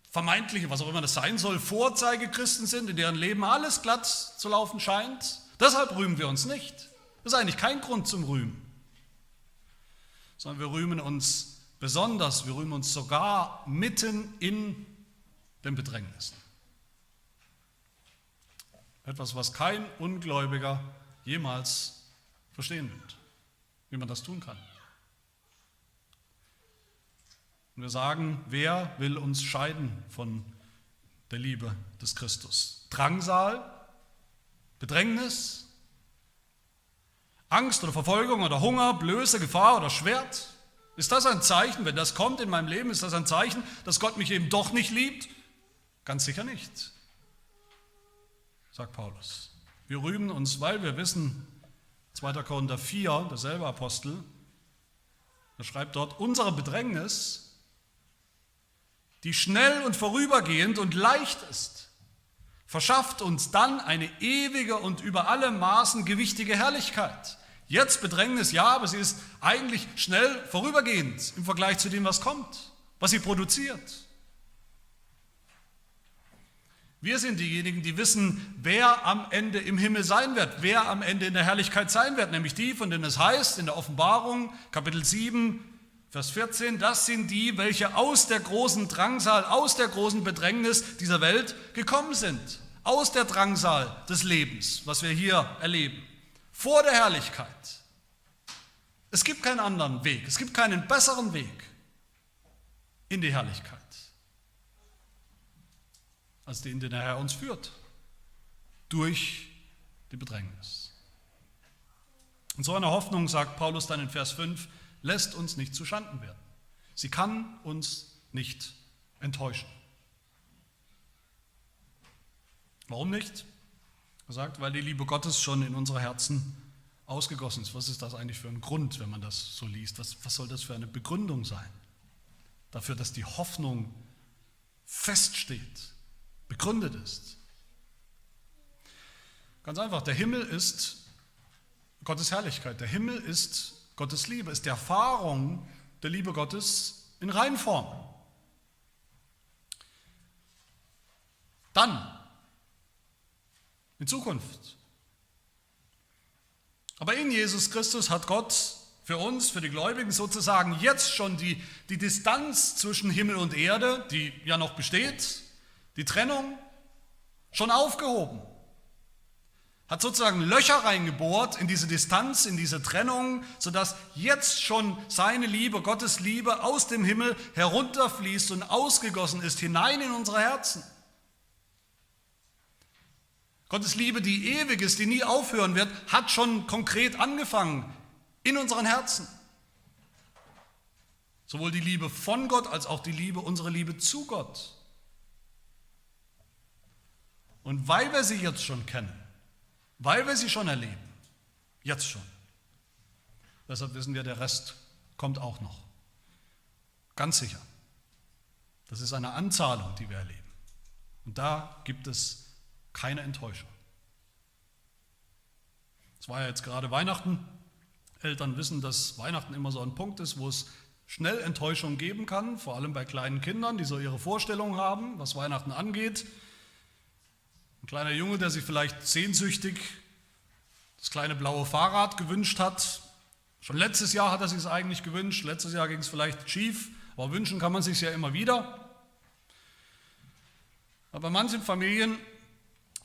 vermeintliche, was auch immer das sein soll, Vorzeigechristen sind, in deren Leben alles glatt zu laufen scheint. Deshalb rühmen wir uns nicht. Das ist eigentlich kein Grund zum Rühmen, sondern wir rühmen uns besonders, wir rühmen uns sogar mitten in den Bedrängnissen. Etwas, was kein Ungläubiger jemals verstehen wird, wie man das tun kann. Und wir sagen, wer will uns scheiden von der Liebe des Christus? Drangsal, Bedrängnis, Angst oder Verfolgung oder Hunger, Blöße, Gefahr oder Schwert? Ist das ein Zeichen, wenn das kommt in meinem Leben, ist das ein Zeichen, dass Gott mich eben doch nicht liebt? Ganz sicher nicht, sagt Paulus. Wir rühmen uns, weil wir wissen, 2. Korinther 4, derselbe Apostel, er schreibt dort, unsere Bedrängnis, die schnell und vorübergehend und leicht ist, verschafft uns dann eine ewige und über alle Maßen gewichtige Herrlichkeit. Jetzt Bedrängnis, ja, aber sie ist eigentlich schnell vorübergehend im Vergleich zu dem, was kommt, was sie produziert. Wir sind diejenigen, die wissen, wer am Ende im Himmel sein wird, wer am Ende in der Herrlichkeit sein wird, nämlich die, von denen es heißt in der Offenbarung, Kapitel 7, Vers 14, das sind die, welche aus der großen Drangsal, aus der großen Bedrängnis dieser Welt gekommen sind, aus der Drangsal des Lebens, was wir hier erleben, vor der Herrlichkeit. Es gibt keinen anderen Weg, es gibt keinen besseren Weg in die Herrlichkeit als den, den der Herr uns führt, durch die Bedrängnis. Und so eine Hoffnung, sagt Paulus dann in Vers 5, lässt uns nicht zu Schanden werden. Sie kann uns nicht enttäuschen. Warum nicht? Er sagt, weil die Liebe Gottes schon in unsere Herzen ausgegossen ist. Was ist das eigentlich für ein Grund, wenn man das so liest? Was, was soll das für eine Begründung sein? Dafür, dass die Hoffnung feststeht, begründet ist. Ganz einfach, der Himmel ist Gottes Herrlichkeit, der Himmel ist Gottes Liebe, ist die Erfahrung der Liebe Gottes in Reinform. Dann, in Zukunft. Aber in Jesus Christus hat Gott für uns, für die Gläubigen sozusagen jetzt schon die, die Distanz zwischen Himmel und Erde, die ja noch besteht, die Trennung, schon aufgehoben. Hat sozusagen Löcher reingebohrt in diese Distanz, in diese Trennung, sodass jetzt schon seine Liebe, Gottes Liebe aus dem Himmel herunterfließt und ausgegossen ist hinein in unsere Herzen. Gottes Liebe, die ewig ist, die nie aufhören wird, hat schon konkret angefangen in unseren Herzen. Sowohl die Liebe von Gott als auch die Liebe, unsere Liebe zu Gott. Und weil wir sie jetzt schon kennen, weil wir sie schon erleben, jetzt schon, deshalb wissen wir, der Rest kommt auch noch. Ganz sicher. Das ist eine Anzahlung, die wir erleben. Und da gibt es keine Enttäuschung. Es war ja jetzt gerade Weihnachten. Eltern wissen, dass Weihnachten immer so ein Punkt ist, wo es schnell Enttäuschung geben kann, vor allem bei kleinen Kindern, die so ihre Vorstellungen haben, was Weihnachten angeht. Ein kleiner Junge, der sich vielleicht sehnsüchtig das kleine blaue Fahrrad gewünscht hat. Schon letztes Jahr hat er sich es eigentlich gewünscht, letztes Jahr ging es vielleicht schief, aber wünschen kann man sich ja immer wieder. Aber bei manchen Familien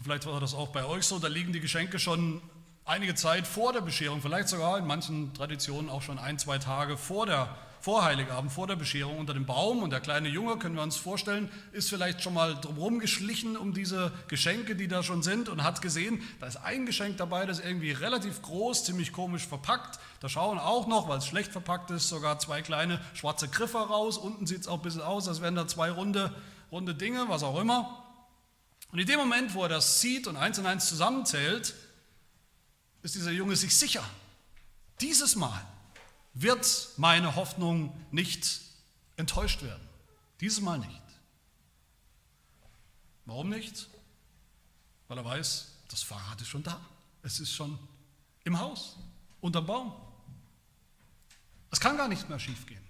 Vielleicht war das auch bei euch so, da liegen die Geschenke schon einige Zeit vor der Bescherung, vielleicht sogar in manchen Traditionen auch schon ein, zwei Tage vor der vor Heiligabend, vor der Bescherung unter dem Baum. Und der kleine Junge, können wir uns vorstellen, ist vielleicht schon mal drumherum geschlichen um diese Geschenke, die da schon sind und hat gesehen, da ist ein Geschenk dabei, das ist irgendwie relativ groß, ziemlich komisch verpackt. Da schauen auch noch, weil es schlecht verpackt ist, sogar zwei kleine schwarze Griffe raus. Unten sieht es auch ein bisschen aus, als wären da zwei runde, runde Dinge, was auch immer. Und in dem Moment, wo er das sieht und eins und eins zusammenzählt, ist dieser Junge sich sicher, dieses Mal wird meine Hoffnung nicht enttäuscht werden. Dieses Mal nicht. Warum nicht? Weil er weiß, das Fahrrad ist schon da. Es ist schon im Haus, unterm Baum. Es kann gar nichts mehr schiefgehen.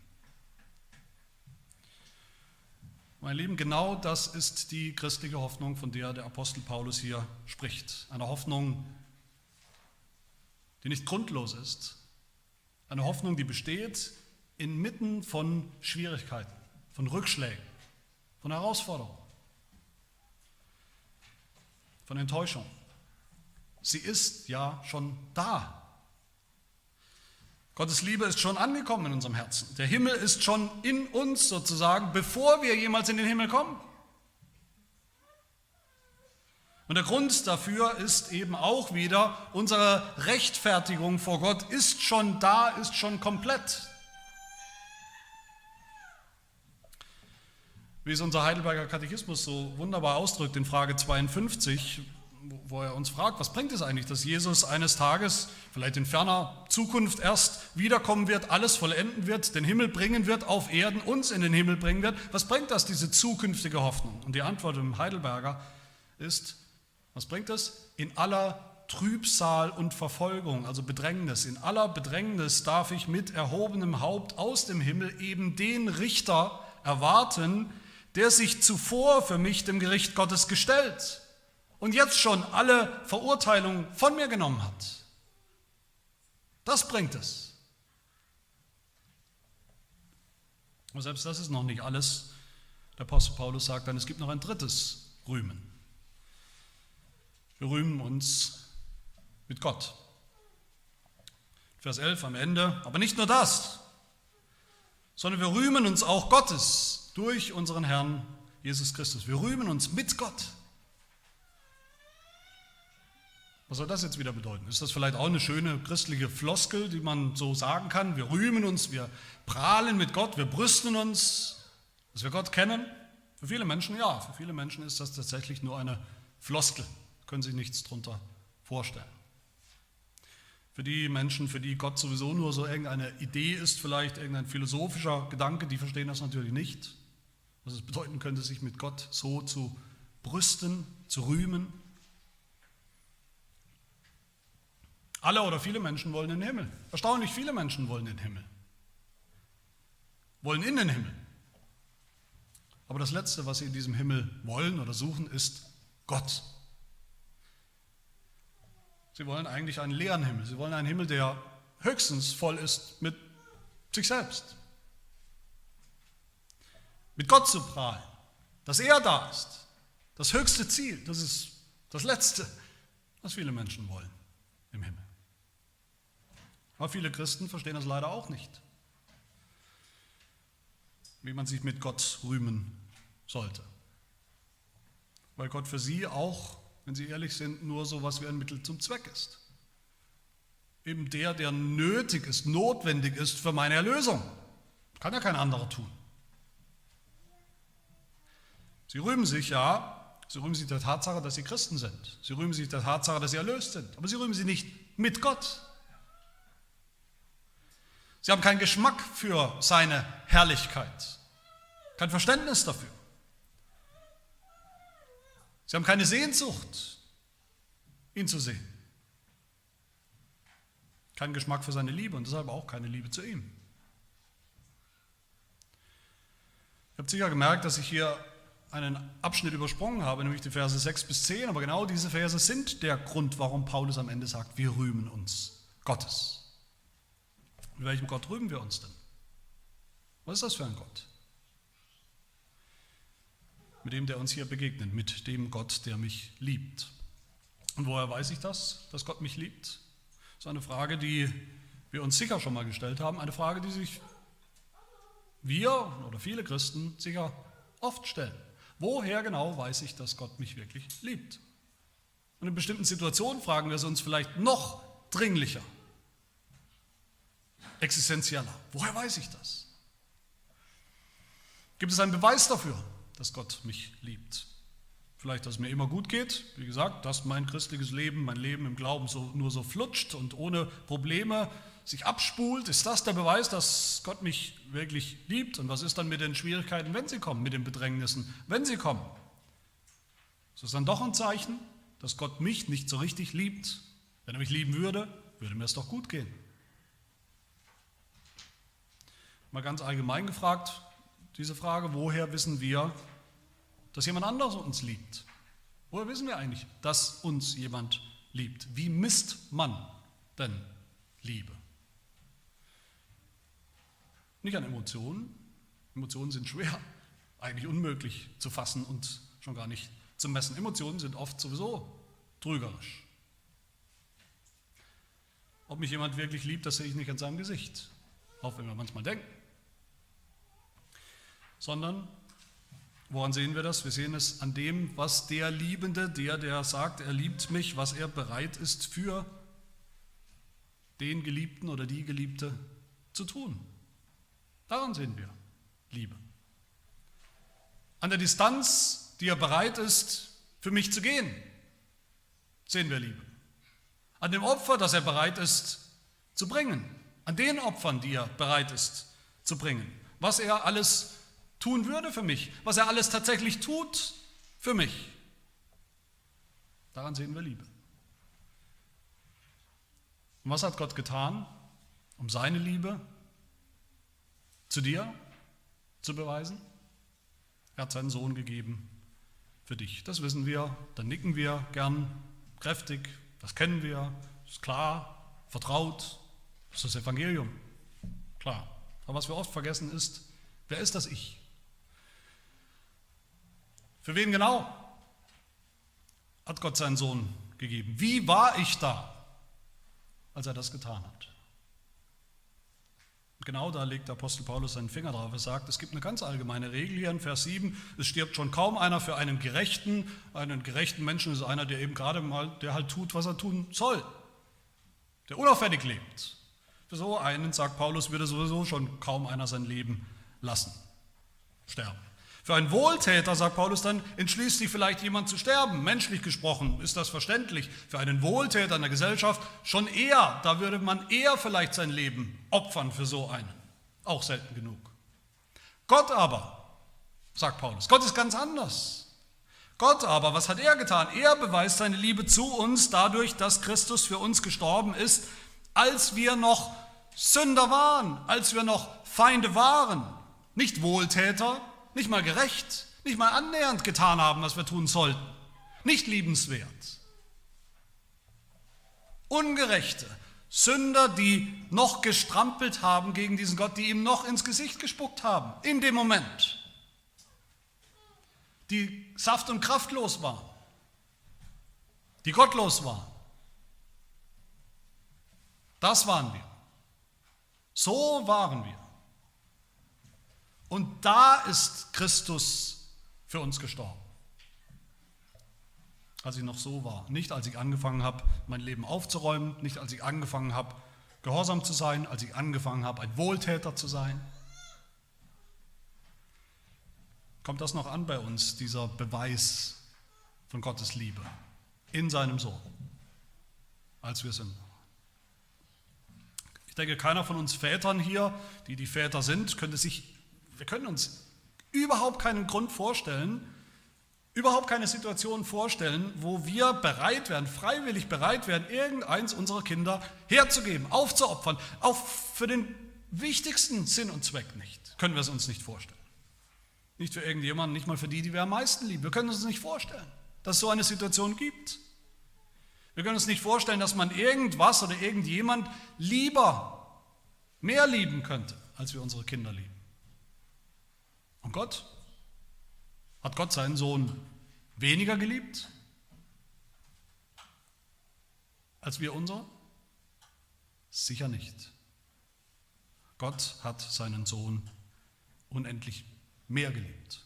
Mein Lieben, genau das ist die christliche Hoffnung, von der der Apostel Paulus hier spricht. Eine Hoffnung, die nicht grundlos ist. Eine Hoffnung, die besteht inmitten von Schwierigkeiten, von Rückschlägen, von Herausforderungen, von Enttäuschung. Sie ist ja schon da. Gottes Liebe ist schon angekommen in unserem Herzen. Der Himmel ist schon in uns sozusagen, bevor wir jemals in den Himmel kommen. Und der Grund dafür ist eben auch wieder, unsere Rechtfertigung vor Gott ist schon da, ist schon komplett. Wie es unser Heidelberger Katechismus so wunderbar ausdrückt in Frage 52, wo er uns fragt, was bringt es eigentlich, dass Jesus eines Tages, vielleicht in ferner Zukunft erst wiederkommen wird, alles vollenden wird, den Himmel bringen wird auf Erden, uns in den Himmel bringen wird. Was bringt das, diese zukünftige Hoffnung? Und die Antwort im Heidelberger ist, was bringt das? In aller Trübsal und Verfolgung, also Bedrängnis, in aller Bedrängnis darf ich mit erhobenem Haupt aus dem Himmel eben den Richter erwarten, der sich zuvor für mich dem Gericht Gottes gestellt und jetzt schon alle Verurteilungen von mir genommen hat. Das bringt es. Und selbst das ist noch nicht alles. Der Apostel Paulus sagt dann, es gibt noch ein drittes Rühmen. Wir rühmen uns mit Gott. Vers 11 am Ende. Aber nicht nur das, sondern wir rühmen uns auch Gottes durch unseren Herrn Jesus Christus. Wir rühmen uns mit Gott. Was soll das jetzt wieder bedeuten? Ist das vielleicht auch eine schöne christliche Floskel, die man so sagen kann? Wir rühmen uns, wir prahlen mit Gott, wir brüsten uns, dass wir Gott kennen? Für viele Menschen ja, für viele Menschen ist das tatsächlich nur eine Floskel, können sich nichts darunter vorstellen. Für die Menschen, für die Gott sowieso nur so irgendeine Idee ist, vielleicht irgendein philosophischer Gedanke, die verstehen das natürlich nicht. Was es bedeuten könnte, sich mit Gott so zu brüsten, zu rühmen. Alle oder viele Menschen wollen den Himmel. Erstaunlich viele Menschen wollen den Himmel. wollen in den Himmel. Aber das Letzte, was sie in diesem Himmel wollen oder suchen, ist Gott. Sie wollen eigentlich einen leeren Himmel. Sie wollen einen Himmel, der höchstens voll ist mit sich selbst. Mit Gott zu prahlen, dass er da ist. Das höchste Ziel, das ist das Letzte, was viele Menschen wollen im Himmel. Aber viele Christen verstehen das leider auch nicht, wie man sich mit Gott rühmen sollte. Weil Gott für sie auch, wenn sie ehrlich sind, nur so was wie ein Mittel zum Zweck ist. Eben der, der nötig ist, notwendig ist für meine Erlösung. Kann ja kein anderer tun. Sie rühmen sich ja, sie rühmen sich der Tatsache, dass sie Christen sind. Sie rühmen sich der Tatsache, dass sie erlöst sind. Aber sie rühmen sie nicht mit Gott. Sie haben keinen Geschmack für seine Herrlichkeit, kein Verständnis dafür. Sie haben keine Sehnsucht, ihn zu sehen. Keinen Geschmack für seine Liebe und deshalb auch keine Liebe zu ihm. Ihr habt sicher gemerkt, dass ich hier einen Abschnitt übersprungen habe, nämlich die Verse 6 bis 10, aber genau diese Verse sind der Grund, warum Paulus am Ende sagt, wir rühmen uns Gottes. Mit welchem Gott rühmen wir uns denn? Was ist das für ein Gott? Mit dem, der uns hier begegnet, mit dem Gott, der mich liebt. Und woher weiß ich das, dass Gott mich liebt? Das ist eine Frage, die wir uns sicher schon mal gestellt haben, eine Frage, die sich wir oder viele Christen sicher oft stellen. Woher genau weiß ich, dass Gott mich wirklich liebt? Und in bestimmten Situationen fragen wir es uns vielleicht noch dringlicher, existenzieller. Woher weiß ich das? Gibt es einen Beweis dafür, dass Gott mich liebt? Vielleicht, dass es mir immer gut geht, wie gesagt, dass mein christliches Leben, mein Leben im Glauben so, nur so flutscht und ohne Probleme sich abspult, ist das der Beweis, dass Gott mich wirklich liebt? Und was ist dann mit den Schwierigkeiten, wenn sie kommen, mit den Bedrängnissen, wenn sie kommen? Ist das dann doch ein Zeichen, dass Gott mich nicht so richtig liebt? Wenn er mich lieben würde, würde mir es doch gut gehen. Mal ganz allgemein gefragt, diese Frage, woher wissen wir, dass jemand anderes uns liebt? Woher wissen wir eigentlich, dass uns jemand liebt? Wie misst man denn Liebe? Nicht an Emotionen. Emotionen sind schwer, eigentlich unmöglich zu fassen und schon gar nicht zu messen. Emotionen sind oft sowieso trügerisch. Ob mich jemand wirklich liebt, das sehe ich nicht an seinem Gesicht, auch wenn wir manchmal denken. Sondern, woran sehen wir das? Wir sehen es an dem, was der Liebende, der, der sagt, er liebt mich, was er bereit ist für den Geliebten oder die Geliebte zu tun. Daran sehen wir Liebe. An der Distanz, die er bereit ist, für mich zu gehen, sehen wir Liebe. An dem Opfer, das er bereit ist zu bringen. An den Opfern, die er bereit ist zu bringen. Was er alles tun würde für mich. Was er alles tatsächlich tut für mich. Daran sehen wir Liebe. Und was hat Gott getan, um seine Liebe zu dir zu beweisen? Er hat seinen Sohn gegeben für dich. Das wissen wir, dann nicken wir gern kräftig, das kennen wir, ist klar, vertraut, das ist das Evangelium. Klar. Aber was wir oft vergessen ist, wer ist das Ich? Für wen genau hat Gott seinen Sohn gegeben? Wie war ich da, als er das getan hat? Genau da legt der Apostel Paulus seinen Finger drauf. Er sagt, es gibt eine ganz allgemeine Regel hier in Vers 7. Es stirbt schon kaum einer für einen gerechten. Einen gerechten Menschen ist einer, der eben gerade mal, der halt tut, was er tun soll. Der unauffällig lebt. Für so einen, sagt Paulus, würde sowieso schon kaum einer sein Leben lassen. Sterben. Für einen Wohltäter, sagt Paulus dann, entschließt sich vielleicht jemand zu sterben. Menschlich gesprochen ist das verständlich. Für einen Wohltäter in der Gesellschaft schon eher, da würde man eher vielleicht sein Leben opfern für so einen. Auch selten genug. Gott aber, sagt Paulus, Gott ist ganz anders. Gott aber, was hat er getan? Er beweist seine Liebe zu uns dadurch, dass Christus für uns gestorben ist, als wir noch Sünder waren, als wir noch Feinde waren nicht Wohltäter, nicht mal gerecht, nicht mal annähernd getan haben, was wir tun sollten, nicht liebenswert. Ungerechte, Sünder, die noch gestrampelt haben gegen diesen Gott, die ihm noch ins Gesicht gespuckt haben, in dem Moment, die saft- und kraftlos waren, die gottlos waren. Das waren wir. So waren wir. Und da ist Christus für uns gestorben. Als ich noch so war. Nicht als ich angefangen habe, mein Leben aufzuräumen, nicht als ich angefangen habe, gehorsam zu sein, als ich angefangen habe, ein Wohltäter zu sein. Kommt das noch an bei uns, dieser Beweis von Gottes Liebe in seinem Sohn, als wir sind? Ich denke, keiner von uns Vätern hier, die die Väter sind, könnte sich wir können uns überhaupt keinen Grund vorstellen, überhaupt keine Situation vorstellen, wo wir bereit wären, freiwillig bereit wären, irgendeins unserer Kinder herzugeben, aufzuopfern, auch für den wichtigsten Sinn und Zweck nicht. Können wir es uns nicht vorstellen. Nicht für irgendjemanden, nicht mal für die, die wir am meisten lieben. Wir können uns nicht vorstellen, dass es so eine Situation gibt. Wir können uns nicht vorstellen, dass man irgendwas oder irgendjemand lieber, mehr lieben könnte, als wir unsere Kinder lieben. Und Gott? Hat Gott seinen Sohn weniger geliebt als wir unser? Sicher nicht. Gott hat seinen Sohn unendlich mehr geliebt,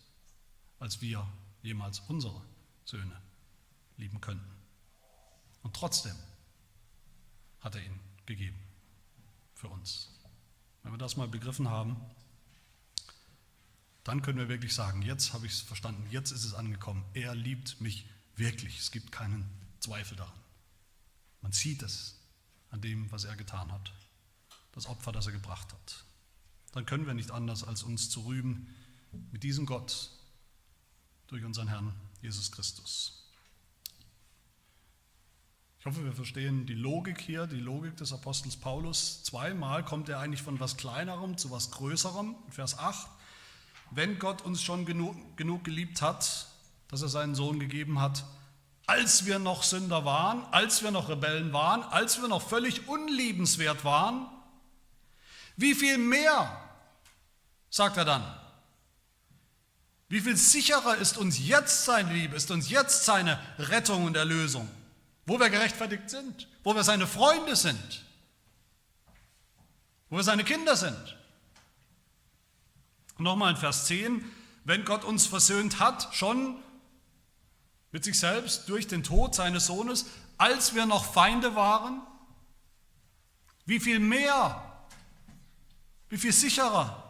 als wir jemals unsere Söhne lieben könnten. Und trotzdem hat er ihn gegeben für uns. Wenn wir das mal begriffen haben, dann können wir wirklich sagen, jetzt habe ich es verstanden, jetzt ist es angekommen. Er liebt mich wirklich. Es gibt keinen Zweifel daran. Man sieht es an dem, was er getan hat, das Opfer, das er gebracht hat. Dann können wir nicht anders, als uns zu rühmen mit diesem Gott durch unseren Herrn Jesus Christus. Ich hoffe, wir verstehen die Logik hier, die Logik des Apostels Paulus. Zweimal kommt er eigentlich von was Kleinerem zu was Größerem. Vers 8 wenn Gott uns schon genug, genug geliebt hat, dass er seinen Sohn gegeben hat, als wir noch Sünder waren, als wir noch Rebellen waren, als wir noch völlig unliebenswert waren, wie viel mehr, sagt er dann, wie viel sicherer ist uns jetzt seine Liebe, ist uns jetzt seine Rettung und Erlösung, wo wir gerechtfertigt sind, wo wir seine Freunde sind, wo wir seine Kinder sind. Nochmal in Vers 10, wenn Gott uns versöhnt hat, schon mit sich selbst durch den Tod seines Sohnes, als wir noch Feinde waren, wie viel mehr, wie viel sicherer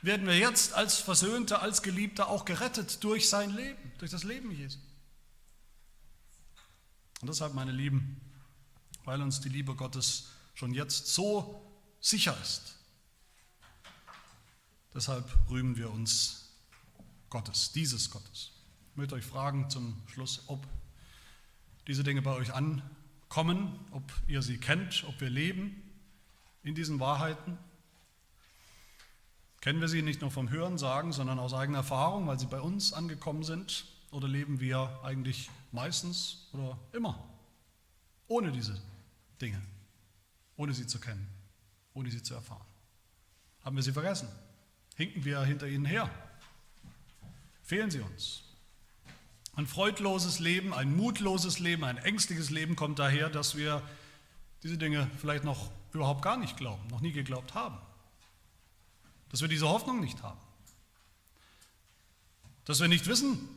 werden wir jetzt als Versöhnte, als Geliebte auch gerettet durch sein Leben, durch das Leben Jesu. Und deshalb, meine Lieben, weil uns die Liebe Gottes schon jetzt so sicher ist, Deshalb rühmen wir uns Gottes, dieses Gottes. Ich möchte euch fragen zum Schluss, ob diese Dinge bei euch ankommen, ob ihr sie kennt, ob wir leben in diesen Wahrheiten. Kennen wir sie nicht nur vom Hören sagen, sondern aus eigener Erfahrung, weil sie bei uns angekommen sind? Oder leben wir eigentlich meistens oder immer ohne diese Dinge, ohne sie zu kennen, ohne sie zu erfahren? Haben wir sie vergessen? Hinken wir hinter ihnen her. Fehlen sie uns. Ein freudloses Leben, ein mutloses Leben, ein ängstliches Leben kommt daher, dass wir diese Dinge vielleicht noch überhaupt gar nicht glauben, noch nie geglaubt haben. Dass wir diese Hoffnung nicht haben. Dass wir nicht wissen,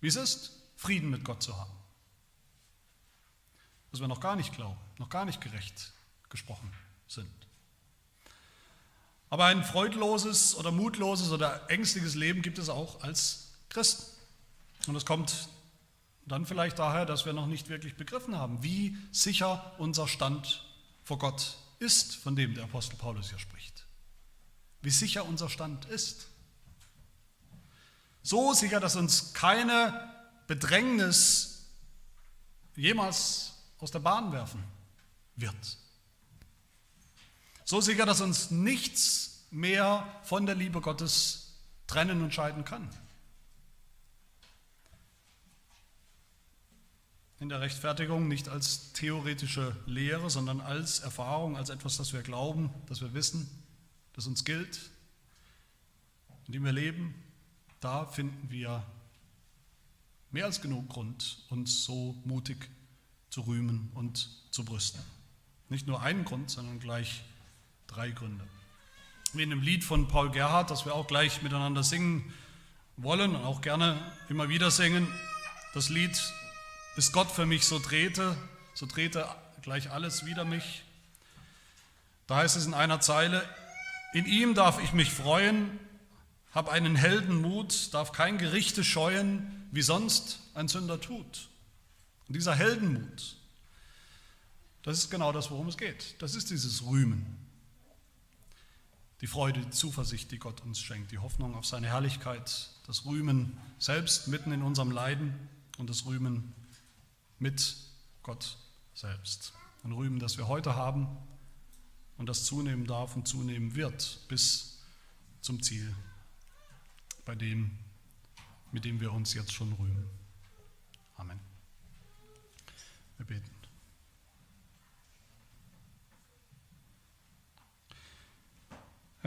wie es ist, Frieden mit Gott zu haben. Dass wir noch gar nicht glauben, noch gar nicht gerecht gesprochen sind. Aber ein freudloses oder mutloses oder ängstliches Leben gibt es auch als Christen. Und das kommt dann vielleicht daher, dass wir noch nicht wirklich begriffen haben, wie sicher unser Stand vor Gott ist, von dem der Apostel Paulus hier spricht. Wie sicher unser Stand ist. So sicher, dass uns keine Bedrängnis jemals aus der Bahn werfen wird. So sicher, dass uns nichts mehr von der Liebe Gottes trennen und scheiden kann. In der Rechtfertigung nicht als theoretische Lehre, sondern als Erfahrung, als etwas, das wir glauben, das wir wissen, das uns gilt, in dem wir leben, da finden wir mehr als genug Grund, uns so mutig zu rühmen und zu brüsten. Nicht nur einen Grund, sondern gleich drei Gründe. Wie in dem Lied von Paul Gerhardt, das wir auch gleich miteinander singen wollen und auch gerne immer wieder singen. Das Lied ist Gott für mich so drehte, so drehte gleich alles wider mich. Da heißt es in einer Zeile, in ihm darf ich mich freuen, hab einen Heldenmut, darf kein Gerichte scheuen, wie sonst ein Sünder tut. Und dieser Heldenmut, das ist genau das, worum es geht. Das ist dieses Rühmen. Die Freude, die Zuversicht, die Gott uns schenkt, die Hoffnung auf seine Herrlichkeit, das Rühmen selbst mitten in unserem Leiden und das Rühmen mit Gott selbst. Ein Rühmen, das wir heute haben und das zunehmen darf und zunehmen wird bis zum Ziel bei dem, mit dem wir uns jetzt schon rühmen. Amen. Wir beten.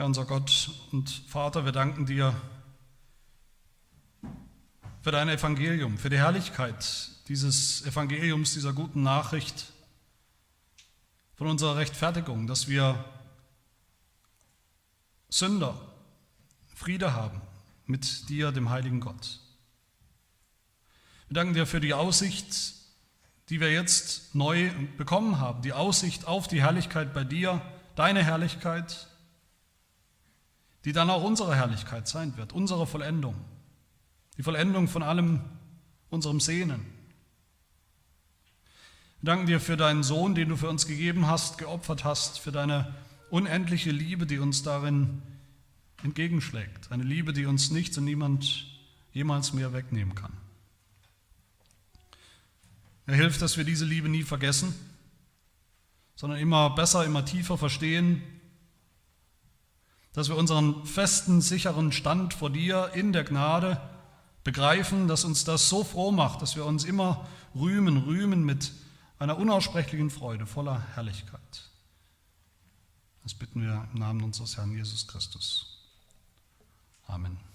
Herr unser Gott und Vater, wir danken dir für dein Evangelium, für die Herrlichkeit dieses Evangeliums, dieser guten Nachricht von unserer Rechtfertigung, dass wir Sünder Friede haben mit dir, dem heiligen Gott. Wir danken dir für die Aussicht, die wir jetzt neu bekommen haben, die Aussicht auf die Herrlichkeit bei dir, deine Herrlichkeit, die dann auch unsere Herrlichkeit sein wird, unsere Vollendung, die Vollendung von allem unserem Sehnen. Wir danken dir für deinen Sohn, den du für uns gegeben hast, geopfert hast, für deine unendliche Liebe, die uns darin entgegenschlägt. Eine Liebe, die uns nichts und niemand jemals mehr wegnehmen kann. Er hilft, dass wir diese Liebe nie vergessen, sondern immer besser, immer tiefer verstehen, dass wir unseren festen, sicheren Stand vor dir in der Gnade begreifen, dass uns das so froh macht, dass wir uns immer rühmen, rühmen mit einer unaussprechlichen Freude, voller Herrlichkeit. Das bitten wir im Namen unseres Herrn Jesus Christus. Amen.